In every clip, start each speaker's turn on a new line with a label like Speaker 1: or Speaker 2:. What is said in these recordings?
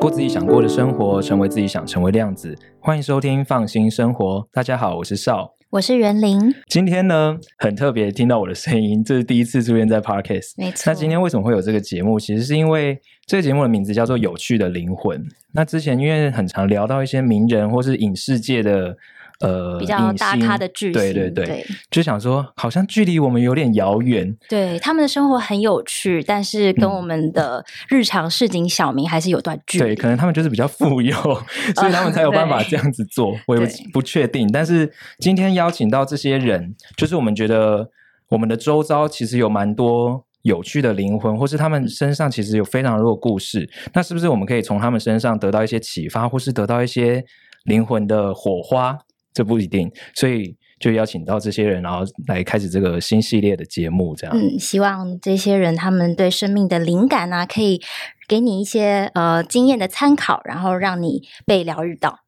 Speaker 1: 过自己想过的生活，成为自己想成为的样子。欢迎收听《放心生活》。大家好，我是邵，
Speaker 2: 我是袁玲。
Speaker 1: 今天呢，很特别，听到我的声音，这是第一次出现在 Parkes。
Speaker 2: 没错。
Speaker 1: 那今天为什么会有这个节目？其实是因为这个节目的名字叫做《有趣的灵魂》。那之前因为很常聊到一些名人或是影视界的。呃，
Speaker 2: 比较大咖的巨星，
Speaker 1: 对对对，对就想说，好像距离我们有点遥远。
Speaker 2: 对，他们的生活很有趣，但是跟我们的日常市井小民还是有段距离。
Speaker 1: 对，可能他们就是比较富有，所以他们才有办法这样子做。呃、我也不不确定，但是今天邀请到这些人，就是我们觉得我们的周遭其实有蛮多有趣的灵魂，或是他们身上其实有非常多的故事。那是不是我们可以从他们身上得到一些启发，或是得到一些灵魂的火花？这不一定，所以就邀请到这些人，然后来开始这个新系列的节目，这样。
Speaker 2: 嗯，希望这些人他们对生命的灵感啊，可以给你一些呃经验的参考，然后让你被疗愈到。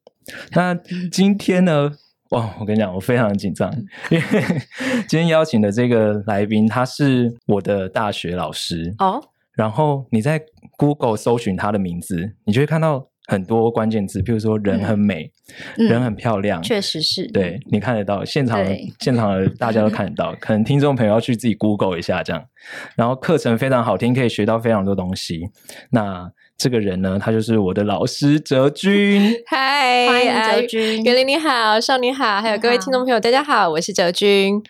Speaker 1: 那今天呢？哇，我跟你讲，我非常的紧张，因为今天邀请的这个来宾，他是我的大学老师哦。然后你在 Google 搜寻他的名字，你就会看到。很多关键字，譬如说人很美，嗯、人很漂亮，
Speaker 2: 确实是。
Speaker 1: 对，你看得到，现场的现场的大家都看得到，可能听众朋友要去自己 Google 一下这样。然后课程非常好听，可以学到非常多东西。那这个人呢，他就是我的老师哲君。
Speaker 3: 嗨，欢迎哲君，袁林你好，少女好，还有各位听众朋友，大家好，我是哲君。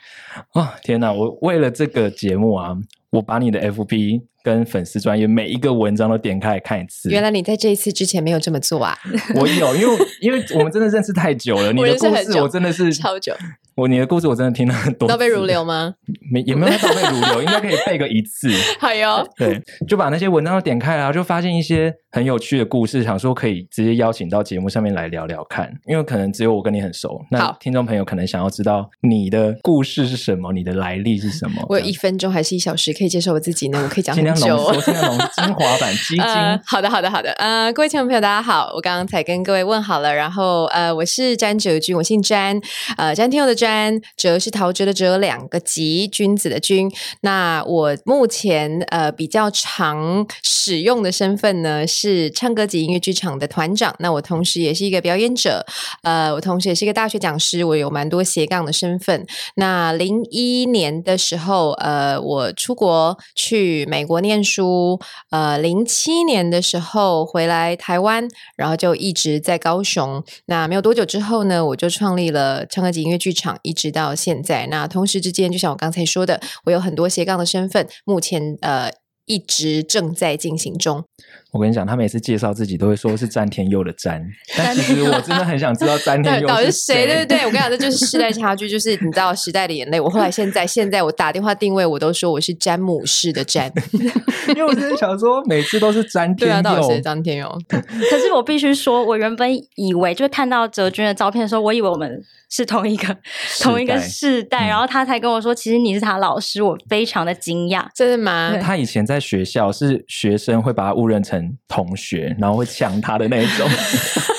Speaker 1: 哦，天哪！我为了这个节目啊，我把你的 FB。跟粉丝专业每一个文章都点开来看一次。
Speaker 3: 原来你在这一次之前没有这么做啊？
Speaker 1: 我有，因为因为我们真的认识太久了。你的故事我真的是
Speaker 3: 超久。
Speaker 1: 我你的故事我真的听了很多，
Speaker 3: 倒背如流吗？
Speaker 1: 没也没有倒背如流，应该可以背个一次。
Speaker 3: 好哟，
Speaker 1: 对，就把那些文章都点开，然后就发现一些很有趣的故事，想说可以直接邀请到节目上面来聊聊看。因为可能只有我跟你很熟，那听众朋友可能想要知道你的故事是什么，你的来历是什么。
Speaker 3: 我有一分钟还是一小时可以介绍我自己呢？我可以讲很久。
Speaker 1: 浓缩，那种 精华版基金。
Speaker 3: 呃，好的，好的，好的。呃，各位听众朋友，大家好，我刚刚才跟各位问好了，然后呃，我是詹哲君，我姓詹，呃，詹天佑的詹，哲。是陶喆的哲，两个吉，君子的君。那我目前呃比较常使用的身份呢，是唱歌及音乐剧场的团长。那我同时也是一个表演者，呃，我同时也是一个大学讲师。我有蛮多斜杠的身份。那零一年的时候，呃，我出国去美国念书。呃，零七年的时候回来台湾，然后就一直在高雄。那没有多久之后呢，我就创立了唱歌及音乐剧场，一直到现在。那同时之间，就像我刚才说的，我有很多斜杠的身份，目前呃一直正在进行中。
Speaker 1: 我跟你讲，他每次介绍自己都会说是詹天佑的詹，但其实我真的很想知道詹天佑到底是谁。
Speaker 3: 对对对，我跟你讲，这就是时代差距，就是你知道时代的眼泪。我后来现在现在我打电话定位，我都说我是詹姆士的詹，
Speaker 1: 因为我真的想说每次都是詹天佑，对啊，
Speaker 3: 到底谁詹天佑？
Speaker 2: 可是我必须说，我原本以为就是看到哲君的照片的时候，我以为我们是同一个同一个世代，然后他才跟我说，其实你是他老师，我非常的惊讶，
Speaker 3: 真的吗？
Speaker 1: 他以前在学校是学生会把他误认成。同学，然后会抢他的那一种，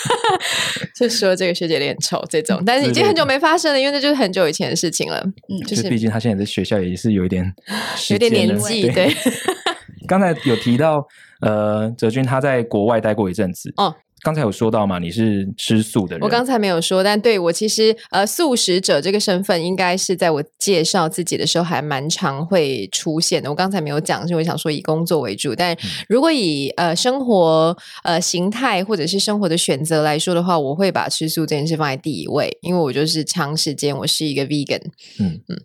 Speaker 3: 就说这个学姐脸丑这种，但是已经很久没发生了，因为这就是很久以前的事情了。
Speaker 1: 嗯，就是毕竟他现在在学校也是有一点
Speaker 3: 有点年纪。对，
Speaker 1: 刚才有提到，呃，哲君他在国外待过一阵子哦。刚才有说到嘛，你是吃素的人。
Speaker 3: 我刚才没有说，但对我其实呃，素食者这个身份，应该是在我介绍自己的时候还蛮常会出现的。我刚才没有讲，是我想说以工作为主，但如果以呃生活呃形态或者是生活的选择来说的话，我会把吃素这件事放在第一位，因为我就是长时间我是一个 vegan。嗯嗯。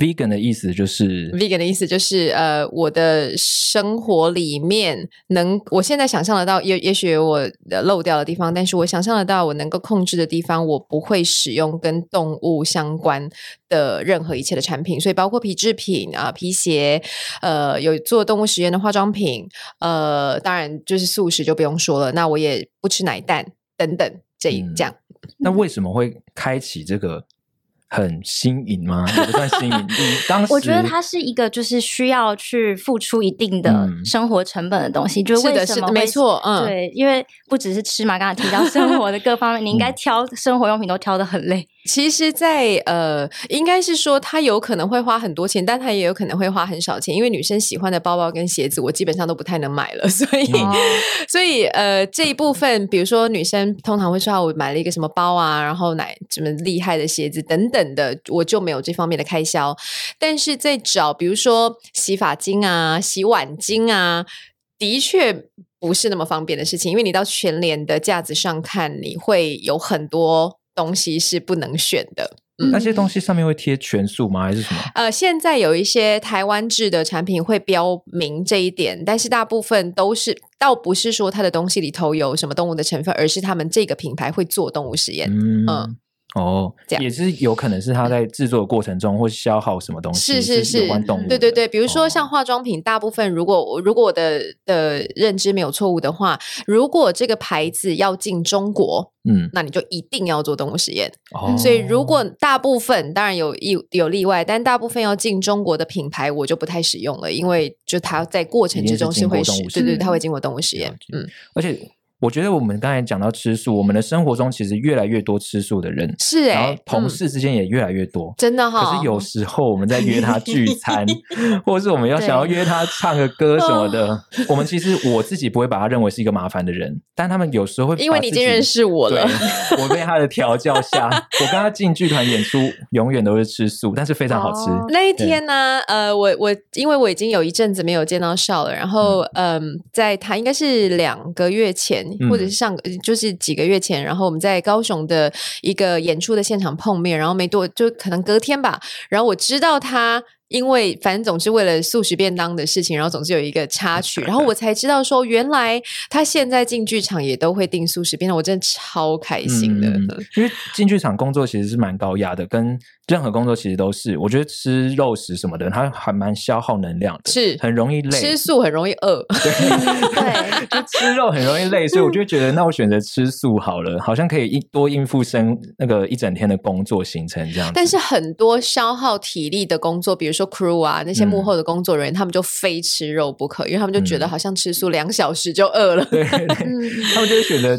Speaker 1: Vegan 的意思就是
Speaker 3: ，Vegan 的意思就是，呃，我的生活里面能，我现在想象得到，也也许我漏掉的地方，但是我想象得到我能够控制的地方，我不会使用跟动物相关的任何一切的产品，所以包括皮制品啊、皮鞋，呃，有做动物实验的化妆品，呃，当然就是素食就不用说了，那我也不吃奶蛋等等这一这样。
Speaker 1: 嗯，那为什么会开启这个？很新颖吗？也不算新颖。你当时
Speaker 2: 我觉得它是一个，就是需要去付出一定的生活成本的东西。嗯、就是为什么？
Speaker 3: 没错，嗯，
Speaker 2: 对，因为不只是吃嘛，刚才提到生活的各方面，你应该挑生活用品都挑的很累。
Speaker 3: 其实在，在呃，应该是说，他有可能会花很多钱，但他也有可能会花很少钱，因为女生喜欢的包包跟鞋子，我基本上都不太能买了，所以，哦、所以呃，这一部分，比如说女生通常会说，我买了一个什么包啊，然后买什么厉害的鞋子等等的，我就没有这方面的开销。但是在找，比如说洗发精啊、洗碗精啊，的确不是那么方便的事情，因为你到全联的架子上看，你会有很多。东西是不能选的，嗯，
Speaker 1: 那些东西上面会贴全素吗？还是什么？
Speaker 3: 呃，现在有一些台湾制的产品会标明这一点，但是大部分都是，倒不是说它的东西里头有什么动物的成分，而是他们这个品牌会做动物实验。嗯。嗯
Speaker 1: 哦，这样也是有可能是他在制作的过程中会消耗什么东西，
Speaker 3: 是是是，
Speaker 1: 有关动物。
Speaker 3: 对对对，比如说像化妆品，大部分如果我如果我的的认知没有错误的话，如果这个牌子要进中国，嗯，那你就一定要做动物实验。哦，所以如果大部分当然有有有例外，但大部分要进中国的品牌，我就不太使用了，因为就它在过程之中是会是对对，它会经过动物实验。嗯，
Speaker 1: 而且。我觉得我们刚才讲到吃素，我们的生活中其实越来越多吃素的人，
Speaker 3: 是
Speaker 1: 然后同事之间也越来越多，
Speaker 3: 真的哈。
Speaker 1: 可是有时候我们在约他聚餐，或者是我们要想要约他唱个歌什么的，我们其实我自己不会把他认为是一个麻烦的人，但他们有时候会
Speaker 3: 因为你已经认识我了，
Speaker 1: 我被他的调教下，我跟他进剧团演出永远都是吃素，但是非常好吃。哦、
Speaker 3: 那一天呢，呃，我我因为我已经有一阵子没有见到笑了，然后嗯、呃，在他应该是两个月前。或者是上个就是几个月前，然后我们在高雄的一个演出的现场碰面，然后没多就可能隔天吧，然后我知道他。因为反正总是为了素食便当的事情，然后总是有一个插曲，然后我才知道说，原来他现在进剧场也都会订素食便当，我真的超开心的。嗯、
Speaker 1: 因为进剧场工作其实是蛮高压的，跟任何工作其实都是。我觉得吃肉食什么的，它还蛮消耗能量的，
Speaker 3: 是
Speaker 1: 很容易累。
Speaker 3: 吃素很容易饿，
Speaker 1: 对，对 就吃肉很容易累，所以我就觉得，那我选择吃素好了，好像可以一多应付生那个一整天的工作行程这样。
Speaker 3: 但是很多消耗体力的工作，比如说。crew 啊，那些幕后的工作人员，嗯、他们就非吃肉不可，因为他们就觉得好像吃素两小时就饿了，
Speaker 1: 他们就会选择。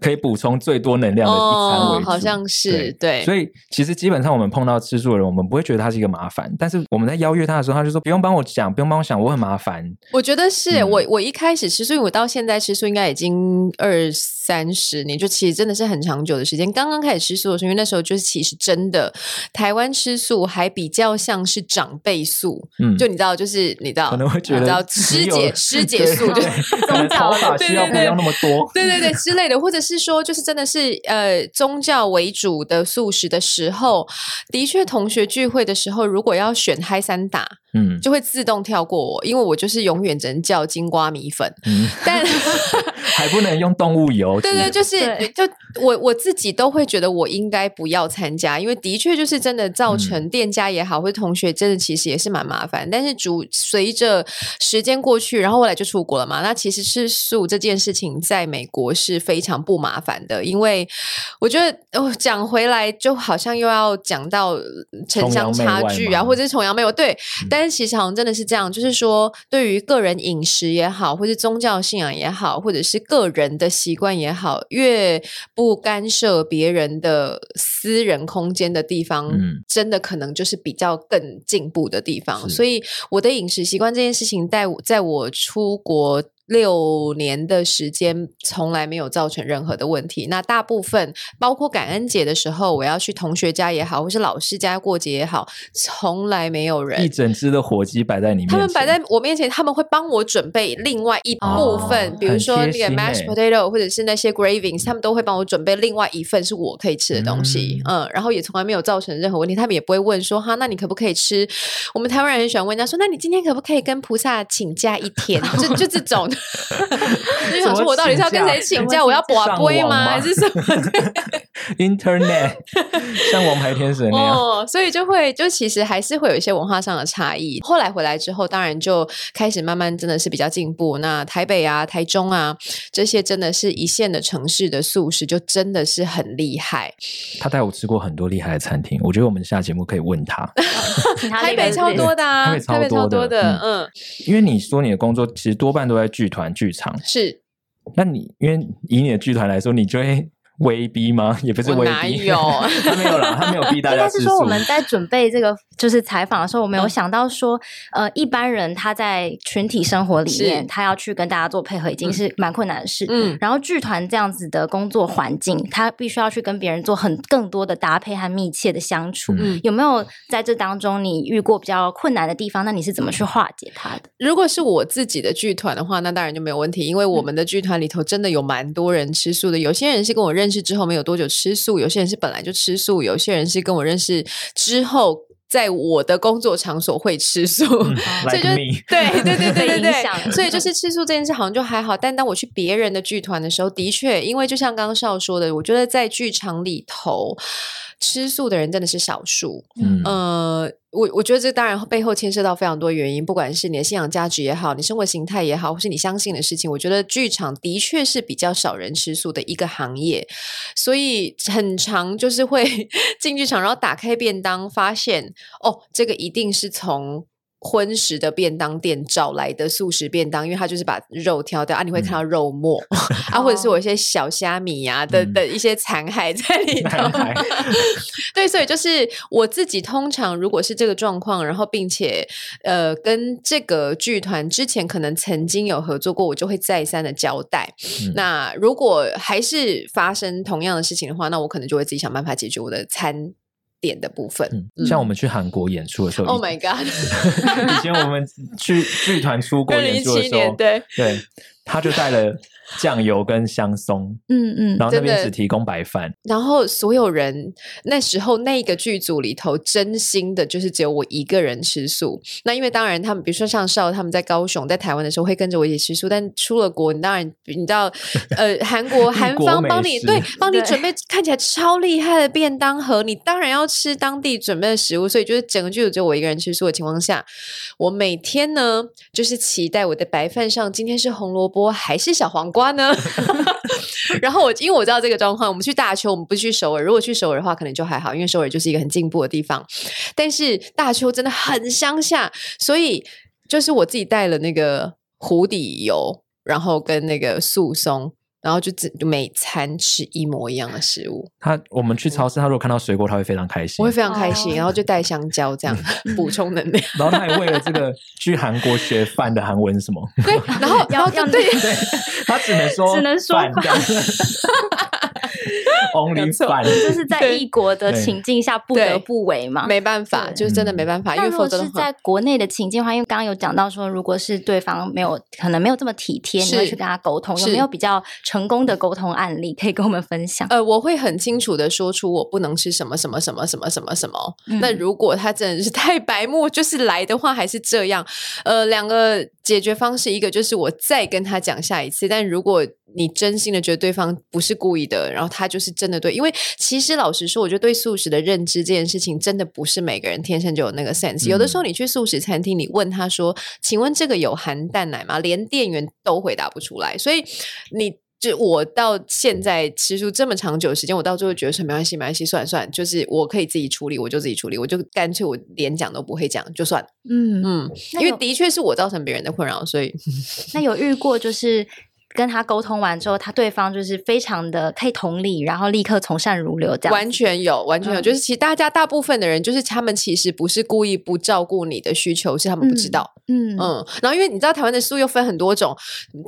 Speaker 1: 可以补充最多能量的一餐为主，
Speaker 3: 哦，好像是对，对。
Speaker 1: 所以其实基本上我们碰到吃素的人，我们不会觉得他是一个麻烦。但是我们在邀约他的时候，他就说不用帮我讲，不用帮我想，我很麻烦。
Speaker 3: 我觉得是、嗯、我我一开始吃素，我到现在吃素应该已经二三十年，就其实真的是很长久的时间。刚刚开始吃素的时候，因为那时候就是其实真的台湾吃素还比较像是长辈素，嗯，就你知道，就是你知道，
Speaker 1: 可能会觉得你知道
Speaker 3: 师姐师姐素，就
Speaker 1: 宗教法需要不要那么多，
Speaker 3: 对对对，对，对之类的。或者是说，就是真的是呃宗教为主的素食的时候，的确同学聚会的时候，如果要选嗨三打，嗯，就会自动跳过我，因为我就是永远只能叫金瓜米粉，嗯，但
Speaker 1: 还不能用动物油。
Speaker 3: 对对，就是就我我自己都会觉得我应该不要参加，因为的确就是真的造成店家也好，嗯、或者同学真的其实也是蛮麻烦。但是主随着时间过去，然后后来就出国了嘛，那其实吃素这件事情在美国是非常不麻烦的，因为我觉得哦，讲回来就好像又要讲到城乡差距啊，或者是崇洋媚外。对，嗯、但是其实好像真的是这样，就是说对于个人饮食也好，或是宗教信仰也好，或者是个人的习惯也好，越不干涉别人的私人空间的地方，嗯、真的可能就是比较更进步的地方。所以我的饮食习惯这件事情，在在我出国。六年的时间从来没有造成任何的问题。那大部分包括感恩节的时候，我要去同学家也好，或是老师家过节也好，从来没有人。
Speaker 1: 一整只的火鸡摆在你面前，
Speaker 3: 他们摆在我面前，他们会帮我准备另外一部分，哦、比如说那个 mashed potato，或者是那些 gravings，他们都会帮我准备另外一份是我可以吃的东西。嗯，嗯，然后也从来没有造成任何问题。他们也不会问说哈，那你可不可以吃？我们台湾人很喜欢问人家说，那你今天可不可以跟菩萨请假一天？就就这种。就想说，我到底是要跟谁请假？我要拔杯吗？还是什么
Speaker 1: Internet 像王牌天使那样，
Speaker 3: 哦，所以就会就其实还是会有一些文化上的差异。后来回来之后，当然就开始慢慢真的是比较进步。那台北啊、台中啊这些真的是一线的城市的素食，就真的是很厉害。
Speaker 1: 他带我吃过很多厉害的餐厅，我觉得我们下节目可以问他。
Speaker 3: 台北超多的啊，台北超多的，嗯，
Speaker 1: 因为你说你的工作其实多半都在剧团。剧场
Speaker 3: 是，
Speaker 1: 那你因为以你的剧团来说，你就会威逼吗？也不是威逼，哪
Speaker 3: 有
Speaker 1: 他没有啦，他没有逼大家。
Speaker 2: 应该是说我们在准备这个就是采访的时候，我没有想到说，呃，一般人他在群体生活里面，他要去跟大家做配合，已经是蛮困难的事。嗯，然后剧团这样子的工作环境，他必须要去跟别人做很更多的搭配和密切的相处。嗯，有没有在这当中你遇过比较困难的地方？那你是怎么去化解它的？
Speaker 3: 如果是我自己的剧团的话，那当然就没有问题，因为我们的剧团里头真的有蛮多人吃素的，有些人是跟我认识。认识之后没有多久吃素，有些人是本来就吃素，有些人是跟我认识之后，在我的工作场所会吃素，嗯、所以就 like 对对对对对对，所以就是吃素这件事好像就还好。但当我去别人的剧团的时候，的确，因为就像刚刚少说的，我觉得在剧场里头。吃素的人真的是少数，嗯，呃，我我觉得这当然背后牵涉到非常多原因，不管是你的信仰价值也好，你生活形态也好，或是你相信的事情，我觉得剧场的确是比较少人吃素的一个行业，所以很长就是会 进剧场，然后打开便当，发现哦，这个一定是从。荤食的便当店找来的素食便当，因为它就是把肉挑掉啊，你会看到肉末、嗯、啊，或者是有一些小虾米呀、啊、的、嗯、的一些残骸在里头。对，所以就是我自己通常如果是这个状况，然后并且呃跟这个剧团之前可能曾经有合作过，我就会再三的交代。嗯、那如果还是发生同样的事情的话，那我可能就会自己想办法解决我的餐。点的部分，
Speaker 1: 嗯，像我们去韩国演出的时候
Speaker 3: ，Oh my God！
Speaker 1: 以前我们去剧团出国演出的时候，
Speaker 3: 对
Speaker 1: 对，他就带了。酱油跟香松，嗯嗯，然后那边只提供白饭，
Speaker 3: 然后所有人那时候那个剧组里头，真心的就是只有我一个人吃素。那因为当然他们，比如说像少他们在高雄、在台湾的时候，会跟着我一起吃素。但出了国，你当然你知道，呃，韩国韩方帮你对帮你准备看起来超厉害的便当盒，你当然要吃当地准备的食物。所以就是整个剧组只有我一个人吃素的情况下，我每天呢就是期待我的白饭上今天是红萝卜还是小黄瓜。呢？然后我因为我知道这个状况，我们去大邱，我们不去首尔。如果去首尔的话，可能就还好，因为首尔就是一个很进步的地方。但是大邱真的很乡下，所以就是我自己带了那个湖底油，然后跟那个素松。然后就只每餐吃一模一样的食物。
Speaker 1: 他我们去超市，他如果看到水果，他会非常开心。
Speaker 3: 我会非常开心，然后就带香蕉这样 补充能量。
Speaker 1: 然后他还为了这个去韩国学饭的韩文是什么？
Speaker 3: 对，然后然后对 对，
Speaker 1: 他只能说
Speaker 2: 只能
Speaker 1: 说饭。
Speaker 2: 就是在异国的情境下不得不为嘛，
Speaker 3: 没办法，就是真的没办法。因为否则
Speaker 2: 是在国内的情境的话，因为刚刚有讲到说，如果是对方没有可能没有这么体贴，你会去跟他沟通，有没有比较成功的沟通案例可以跟我们分享？
Speaker 3: 呃，我会很清楚的说出我不能吃什么什么什么什么什么什么。那如果他真的是太白目，就是来的话还是这样。呃，两个解决方式，一个就是我再跟他讲下一次，但如果你真心的觉得对方不是故意的，然后他就是真的对，因为其实老实说，我觉得对素食的认知这件事情，真的不是每个人天生就有那个 sense。有的时候你去素食餐厅，你问他说：“请问这个有含蛋奶吗？”连店员都回答不出来。所以你就我到现在吃出这么长久的时间，我到最后觉得说没关系，没关系，算了算了，就是我可以自己处理，我就自己处理，我就干脆我连讲都不会讲，就算了。嗯嗯，因为的确是我造成别人的困扰，所以
Speaker 2: 那有遇过就是。跟他沟通完之后，他对方就是非常的可以同理，然后立刻从善如流，这样
Speaker 3: 完全有，完全有。嗯、就是其实大家大部分的人，就是他们其实不是故意不照顾你的需求，是他们不知道。嗯嗯，嗯。然后因为你知道台湾的素又分很多种，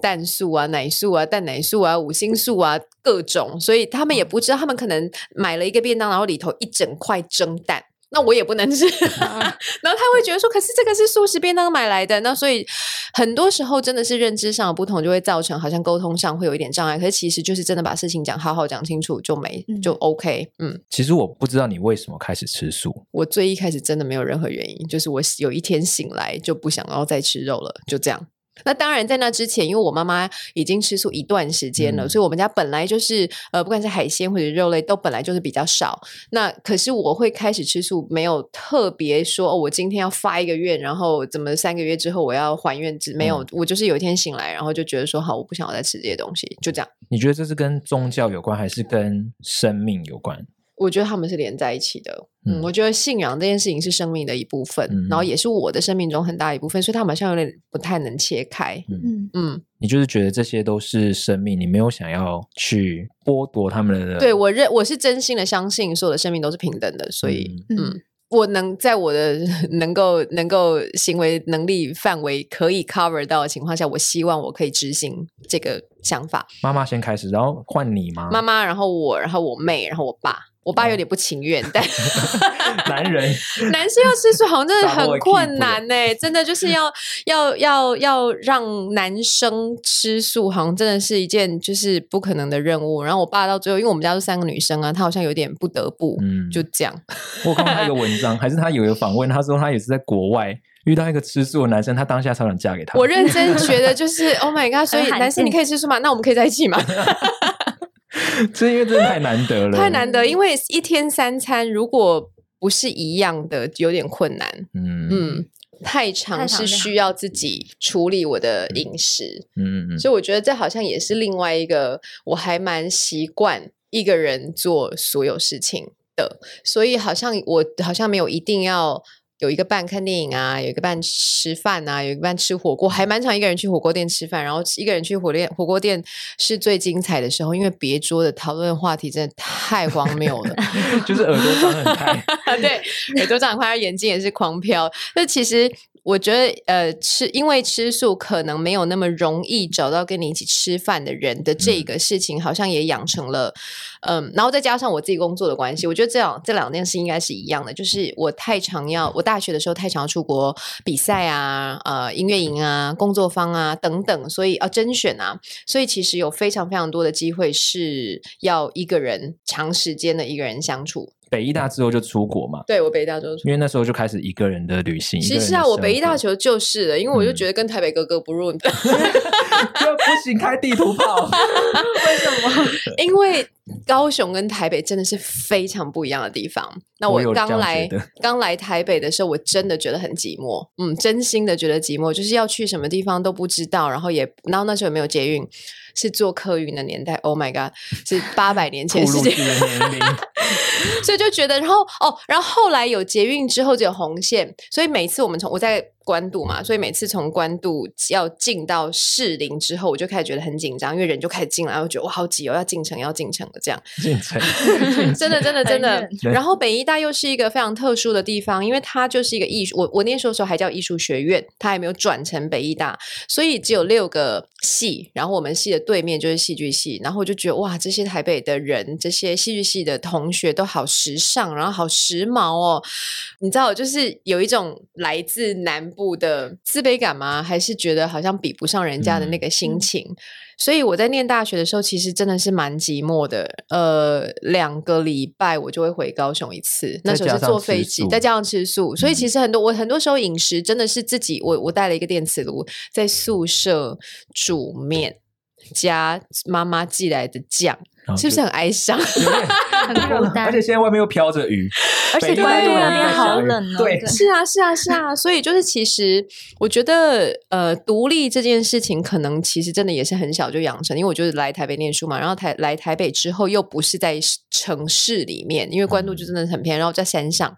Speaker 3: 蛋素啊、奶素啊、蛋奶素啊、五星素啊，各种，所以他们也不知道，他们可能买了一个便当，然后里头一整块蒸蛋。那我也不能吃 然后他会觉得说，可是这个是素食便当买来的，那所以很多时候真的是认知上的不同，就会造成好像沟通上会有一点障碍。可是其实就是真的把事情讲好好讲清楚就没就 OK。嗯，
Speaker 1: 其实我不知道你为什么开始吃素。
Speaker 3: 我最一开始真的没有任何原因，就是我有一天醒来就不想要再吃肉了，就这样。那当然，在那之前，因为我妈妈已经吃素一段时间了，嗯、所以我们家本来就是呃，不管是海鲜或者肉类，都本来就是比较少。那可是我会开始吃素，没有特别说哦，我今天要发一个愿，然后怎么三个月之后我要还愿，只没有，嗯、我就是有一天醒来，然后就觉得说好，我不想要再吃这些东西，就这样。
Speaker 1: 你觉得这是跟宗教有关，还是跟生命有关？
Speaker 3: 我觉得他们是连在一起的。嗯，我觉得信仰这件事情是生命的一部分，嗯、然后也是我的生命中很大一部分，所以他们好像有点不太能切开。嗯嗯，
Speaker 1: 你就是觉得这些都是生命，你没有想要去剥夺他们的。
Speaker 3: 对，我认我是真心的相信所有的生命都是平等的，所以嗯。嗯我能在我的 能够能够行为能力范围可以 cover 到的情况下，我希望我可以执行这个想法。
Speaker 1: 妈妈先开始，然后换你吗？
Speaker 3: 妈妈，然后我，然后我妹，然后我爸。我爸有点不情愿，哦、但
Speaker 1: 男人
Speaker 3: 男生要吃素好像真的 很困难呢，真的就是要 要要要让男生吃素，好像真的是一件就是不可能的任务。然后我爸到最后，因为我们家是三个女生啊，他好像有点不得不，嗯，就这样。
Speaker 1: 我看到一个文章，还是他有一个访问，他说他也是在国外遇到一个吃素的男生，他当下超想嫁给他。
Speaker 3: 我认真觉得就是 Oh my God，所以男生你可以吃素吗？那我们可以在一起吗？
Speaker 1: 这因为真的太难得了，
Speaker 3: 太难得，因为一天三餐如果不是一样的，有点困难。嗯嗯，太长是需要自己处理我的饮食。嗯嗯，所以我觉得这好像也是另外一个，我还蛮习惯一个人做所有事情的，所以好像我好像没有一定要。有一个伴看电影啊，有一个伴吃饭啊，有一个伴吃火锅，还蛮常一个人去火锅店吃饭，然后一个人去火店火锅店是最精彩的时候，因为别桌的讨论话题真的太荒谬了，
Speaker 1: 就是耳朵张很开，
Speaker 3: 对，耳朵张很开，眼睛也是狂飘，那其实。我觉得，呃，吃因为吃素可能没有那么容易找到跟你一起吃饭的人的这个事情，好像也养成了，嗯，然后再加上我自己工作的关系，我觉得这两这两件事应该是一样的，就是我太常要，我大学的时候太常要出国比赛啊，呃，音乐营啊，工作坊啊等等，所以啊，甄选啊，所以其实有非常非常多的机会是要一个人长时间的一个人相处。
Speaker 1: 北艺大之后就出国嘛？
Speaker 3: 对，我北艺大之后，
Speaker 1: 因为那时候就开始一个人的旅行。
Speaker 3: 其实啊，我北艺大时候就是的，因为我就觉得跟台北格格不入的，就
Speaker 1: 不行开地图炮。
Speaker 3: 为什么？因为高雄跟台北真的是非常不一样的地方。那我刚来刚来台北的时候，我真的觉得很寂寞。嗯，真心的觉得寂寞，就是要去什么地方都不知道，然后也然后那时候也没有捷运。是坐客运的年代，Oh my God，是八百年前的事情，所以就觉得，然后哦，然后后来有捷运之后就有红线，所以每次我们从我在。关渡嘛，所以每次从关渡要进到士林之后，我就开始觉得很紧张，因为人就开始进来，我觉得哇好挤哦，要进城要进城了这样。
Speaker 1: 进城，
Speaker 3: 真的真的真的。然后北医大又是一个非常特殊的地方，因为它就是一个艺术，我我那时候时候还叫艺术学院，它还没有转成北医大，所以只有六个系，然后我们系的对面就是戏剧系，然后我就觉得哇，这些台北的人，这些戏剧系的同学都好时尚，然后好时髦哦，你知道，就是有一种来自南。部的自卑感吗？还是觉得好像比不上人家的那个心情？嗯、所以我在念大学的时候，其实真的是蛮寂寞的。呃，两个礼拜我就会回高雄一次，那时候是坐飞机，再加上吃素。所以其实很多我很多时候饮食真的是自己，我我带了一个电磁炉在宿舍煮面，加妈妈寄来的酱。是不是很哀伤？
Speaker 2: 很孤单，
Speaker 1: 而且现在外面又飘着雨，
Speaker 2: 而且关渡那边好冷哦。
Speaker 1: 对，
Speaker 3: 是啊，是啊，是啊。所以就是，其实我觉得，呃，独立这件事情，可能其实真的也是很小就养成。因为我就是来台北念书嘛，然后台来台北之后，又不是在城市里面，因为关渡就真的很偏，然后在山上，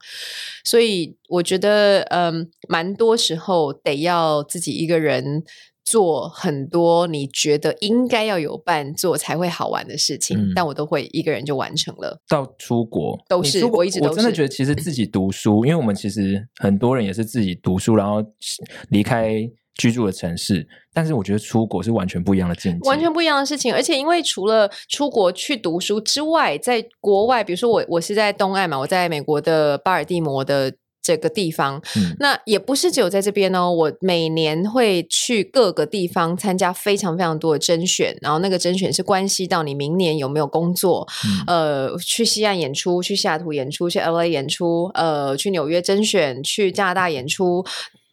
Speaker 3: 所以我觉得，嗯，蛮多时候得要自己一个人。做很多你觉得应该要有伴做才会好玩的事情，嗯、但我都会一个人就完成了。
Speaker 1: 到出国
Speaker 3: 都是我一直都
Speaker 1: 真的觉得其实自己读书，因为我们其实很多人也是自己读书，然后离开居住的城市。但是我觉得出国是完全不一样的境界，
Speaker 3: 完全不一样的事情。而且因为除了出国去读书之外，在国外，比如说我我是在东岸嘛，我在美国的巴尔的摩的。这个地方，嗯、那也不是只有在这边哦。我每年会去各个地方参加非常非常多的甄选，然后那个甄选是关系到你明年有没有工作。嗯、呃，去西岸演出，去西雅图演出，去 LA 演出，呃，去纽约甄选，去加拿大演出。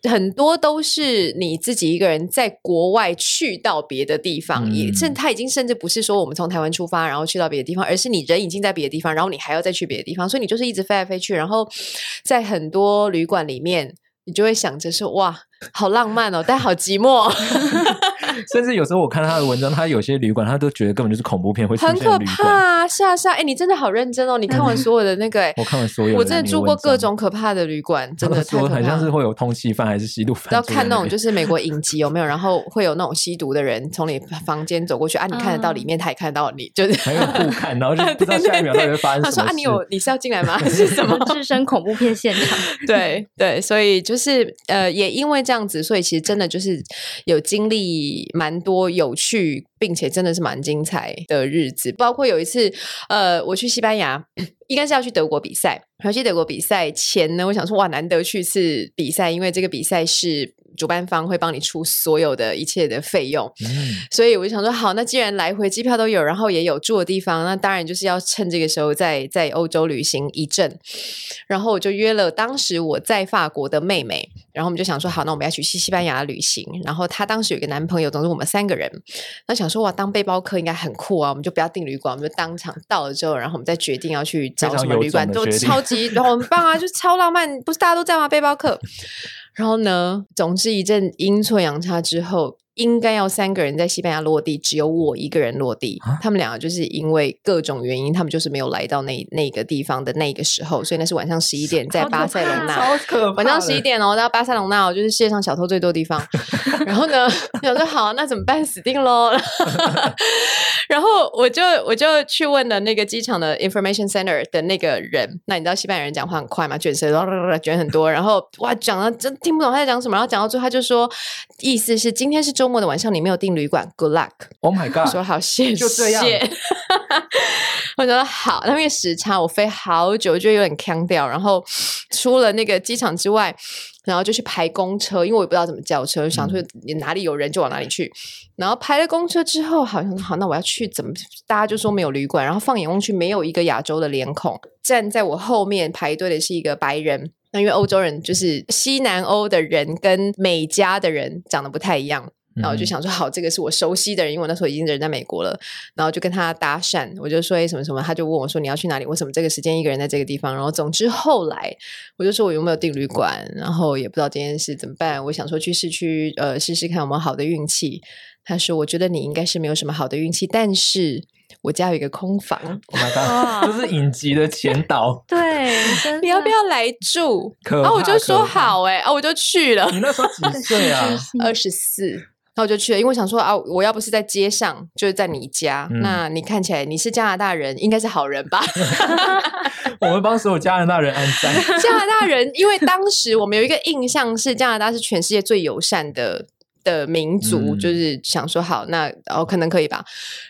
Speaker 3: 很多都是你自己一个人在国外去到别的地方，嗯、也甚他已经甚至不是说我们从台湾出发然后去到别的地方，而是你人已经在别的地方，然后你还要再去别的地方，所以你就是一直飞来飞去，然后在很多旅馆里面，你就会想着说哇，好浪漫哦，但好寂寞。
Speaker 1: 甚至有时候我看他的文章，他有些旅馆，他都觉得根本就是恐怖片，会。
Speaker 3: 很可怕啊！是啊，是啊，哎，你真的好认真哦！你看完所有的那个，
Speaker 1: 我看完所有，
Speaker 3: 我真的住过各种可怕的旅馆，真的
Speaker 1: 说很像是会有通缉犯还是吸毒犯。
Speaker 3: 要看那种就是美国影集有没有，然后会有那种吸毒的人从你房间走过去啊，你看得到里面，他也看得到你，就是
Speaker 1: 还有互看，然后就 不知道下一秒到底会发生什么。
Speaker 3: 他说啊，你有你是要进来吗？还是什么？
Speaker 2: 置身恐怖片现场。
Speaker 3: 对对，所以就是呃，也因为这样子，所以其实真的就是有经历蛮多有趣，并且真的是蛮精彩的日子。包括有一次，呃，我去西班牙，应该是要去德国比赛。然后去德国比赛前呢，我想说哇，难得去一次比赛，因为这个比赛是。主办方会帮你出所有的一切的费用，嗯，所以我就想说，好，那既然来回机票都有，然后也有住的地方，那当然就是要趁这个时候在在欧洲旅行一阵。然后我就约了当时我在法国的妹妹，然后我们就想说，好，那我们要去西西班牙旅行。然后她当时有个男朋友，总之我们三个人。那想说哇，当背包客应该很酷啊，我们就不要订旅馆，我们就当场到了之后，然后我们再决定要去找什么旅馆，都超级然后很棒啊，就超浪漫，不是大家都这样吗？背包客。然后呢，总之一阵阴错阳差之后。应该要三个人在西班牙落地，只有我一个人落地。啊、他们两个就是因为各种原因，他们就是没有来到那那个地方的那个时候，所以那是晚上十一点，在巴塞罗那。晚上十一点哦，到巴塞隆纳，就是世界上小偷最多的地方。然后呢，我说好，那怎么办？死定喽！然后我就我就去问了那个机场的 information center 的那个人。那你知道西班牙人讲话很快吗？卷舌，卷很多。然后哇，讲了真听不懂他在讲什么。然后讲到最后，他就说意思是今天是周末的晚上，你没有订旅馆，Good luck。
Speaker 1: Oh my god！
Speaker 3: 说好谢谢，就这样。我觉得好，因为时差，我飞好久，就有点腔掉。然后出了那个机场之外，然后就去排公车，因为我也不知道怎么叫车，想说你哪里有人就往哪里去。然后排了公车之后，好像好，那我要去怎么？大家就说没有旅馆，然后放眼望去，没有一个亚洲的脸孔。站在我后面排队的是一个白人。那因为欧洲人就是西南欧的人跟美加的人长得不太一样。然后我就想说，好，这个是我熟悉的人，因为我那时候已经人在美国了。然后就跟他搭讪，我就说，哎，什么什么，他就问我说，你要去哪里？为什么这个时间一个人在这个地方？然后总之后来，我就说我有没有订旅馆，然后也不知道这件事怎么办。我想说去市区，呃，试试看有没有好的运气。他说，我觉得你应该是没有什么好的运气，但是我家有一个空房。
Speaker 1: Oh my god，这是影集的前导。
Speaker 2: 对，
Speaker 3: 你要不要来住？然后我就说好，哎，啊，我就去了。
Speaker 1: 你那时候几岁啊？
Speaker 3: 二十四。然后我就去了，因为我想说啊，我要不是在街上，就是在你家，嗯、那你看起来你是加拿大人，应该是好人吧？
Speaker 1: 我们帮所有加拿大人按赞。
Speaker 3: 加拿大人，因为当时我们有一个印象是加拿大是全世界最友善的的民族，嗯、就是想说好，那哦可能可以吧，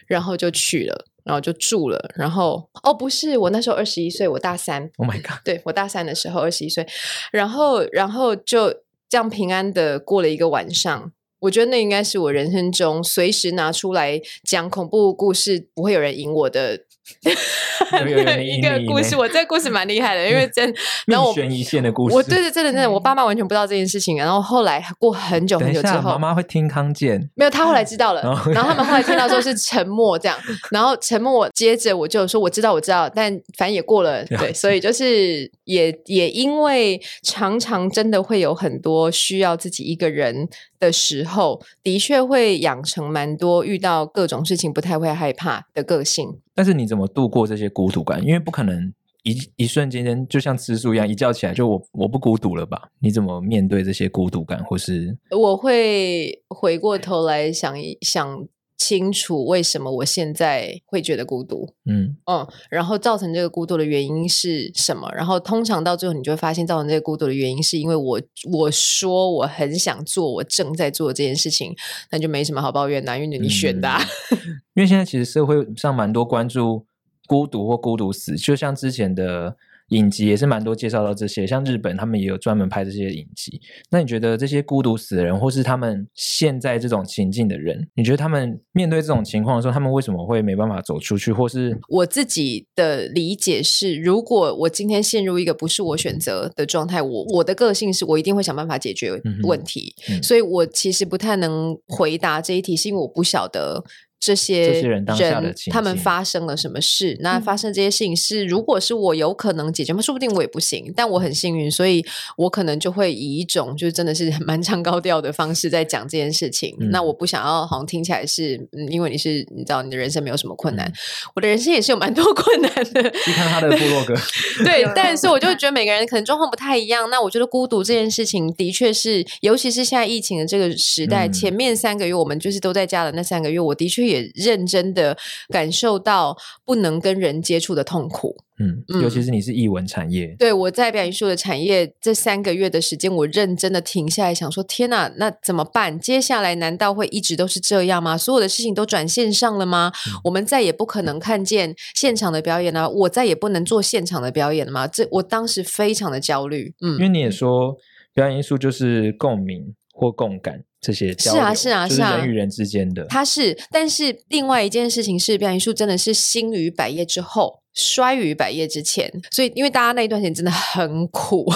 Speaker 3: 然后就去了，然后就住了，然后哦不是，我那时候二十一岁，我大三。
Speaker 1: Oh my god！
Speaker 3: 对，我大三的时候二十一岁，然后然后就这样平安的过了一个晚上。我觉得那应该是我人生中随时拿出来讲恐怖故事，不会有人赢我的。一个故事，我这个故事蛮厉害的，因为真
Speaker 1: 然后我悬一线的故事，
Speaker 3: 我对对真的真的，我爸妈完全不知道这件事情。然后后来过很久很久之后，
Speaker 1: 妈妈会听康健，
Speaker 3: 没有，他后来知道了。然后他们后来听到之后是 沉默这样，然后沉默，接着我就说我知道我知道，但反正也过了，对，所以就是也也因为常常真的会有很多需要自己一个人的时候，的确会养成蛮多遇到各种事情不太会害怕的个性。
Speaker 1: 但是你怎么度过这些孤独感？因为不可能一一瞬间就像吃素一样，一觉起来就我我不孤独了吧？你怎么面对这些孤独感？或是
Speaker 3: 我会回过头来想一想。清楚为什么我现在会觉得孤独，嗯嗯，然后造成这个孤独的原因是什么？然后通常到最后，你就会发现造成这个孤独的原因是因为我我说我很想做，我正在做这件事情，那就没什么好抱怨的，因为你选的、啊
Speaker 1: 嗯。因为现在其实社会上蛮多关注孤独或孤独死，就像之前的。影集也是蛮多介绍到这些，像日本他们也有专门拍这些影集。那你觉得这些孤独死的人，或是他们现在这种情境的人，你觉得他们面对这种情况的时候，他们为什么会没办法走出去？或是
Speaker 3: 我自己的理解是，如果我今天陷入一个不是我选择的状态，我我的个性是我一定会想办法解决问题。嗯嗯、所以我其实不太能回答这一题，是因为我不晓得。这些
Speaker 1: 这些人当下的
Speaker 3: 他们发生了什么事？那发生这些事情是，如果是我有可能解决吗？说不定我也不行，但我很幸运，所以我可能就会以一种就是真的是蛮唱高调的方式在讲这件事情。嗯、那我不想要好像听起来是，嗯，因为你是你知道你的人生没有什么困难，嗯、我的人生也是有蛮多困难的。
Speaker 1: 去看他的部落格，
Speaker 3: 对，但是我就觉得每个人可能状况不太一样。那我觉得孤独这件事情的确是，尤其是现在疫情的这个时代，嗯、前面三个月我们就是都在家的那三个月，我的确也认真。的感受到不能跟人接触的痛苦，
Speaker 1: 嗯，尤其是你是艺文产业，
Speaker 3: 对，我在表演艺术的产业这三个月的时间，我认真的停下来想说，天哪，那怎么办？接下来难道会一直都是这样吗？所有的事情都转线上了吗？嗯、我们再也不可能看见现场的表演了，我再也不能做现场的表演了吗？这我当时非常的焦虑，嗯，
Speaker 1: 因为你也说表演艺术就是共鸣或共感。这些是啊是啊是啊，人与人之间的，
Speaker 3: 它是。但是另外一件事情是，表演艺术真的是兴于百业之后，衰于百业之前。所以，因为大家那一段时间真的很苦，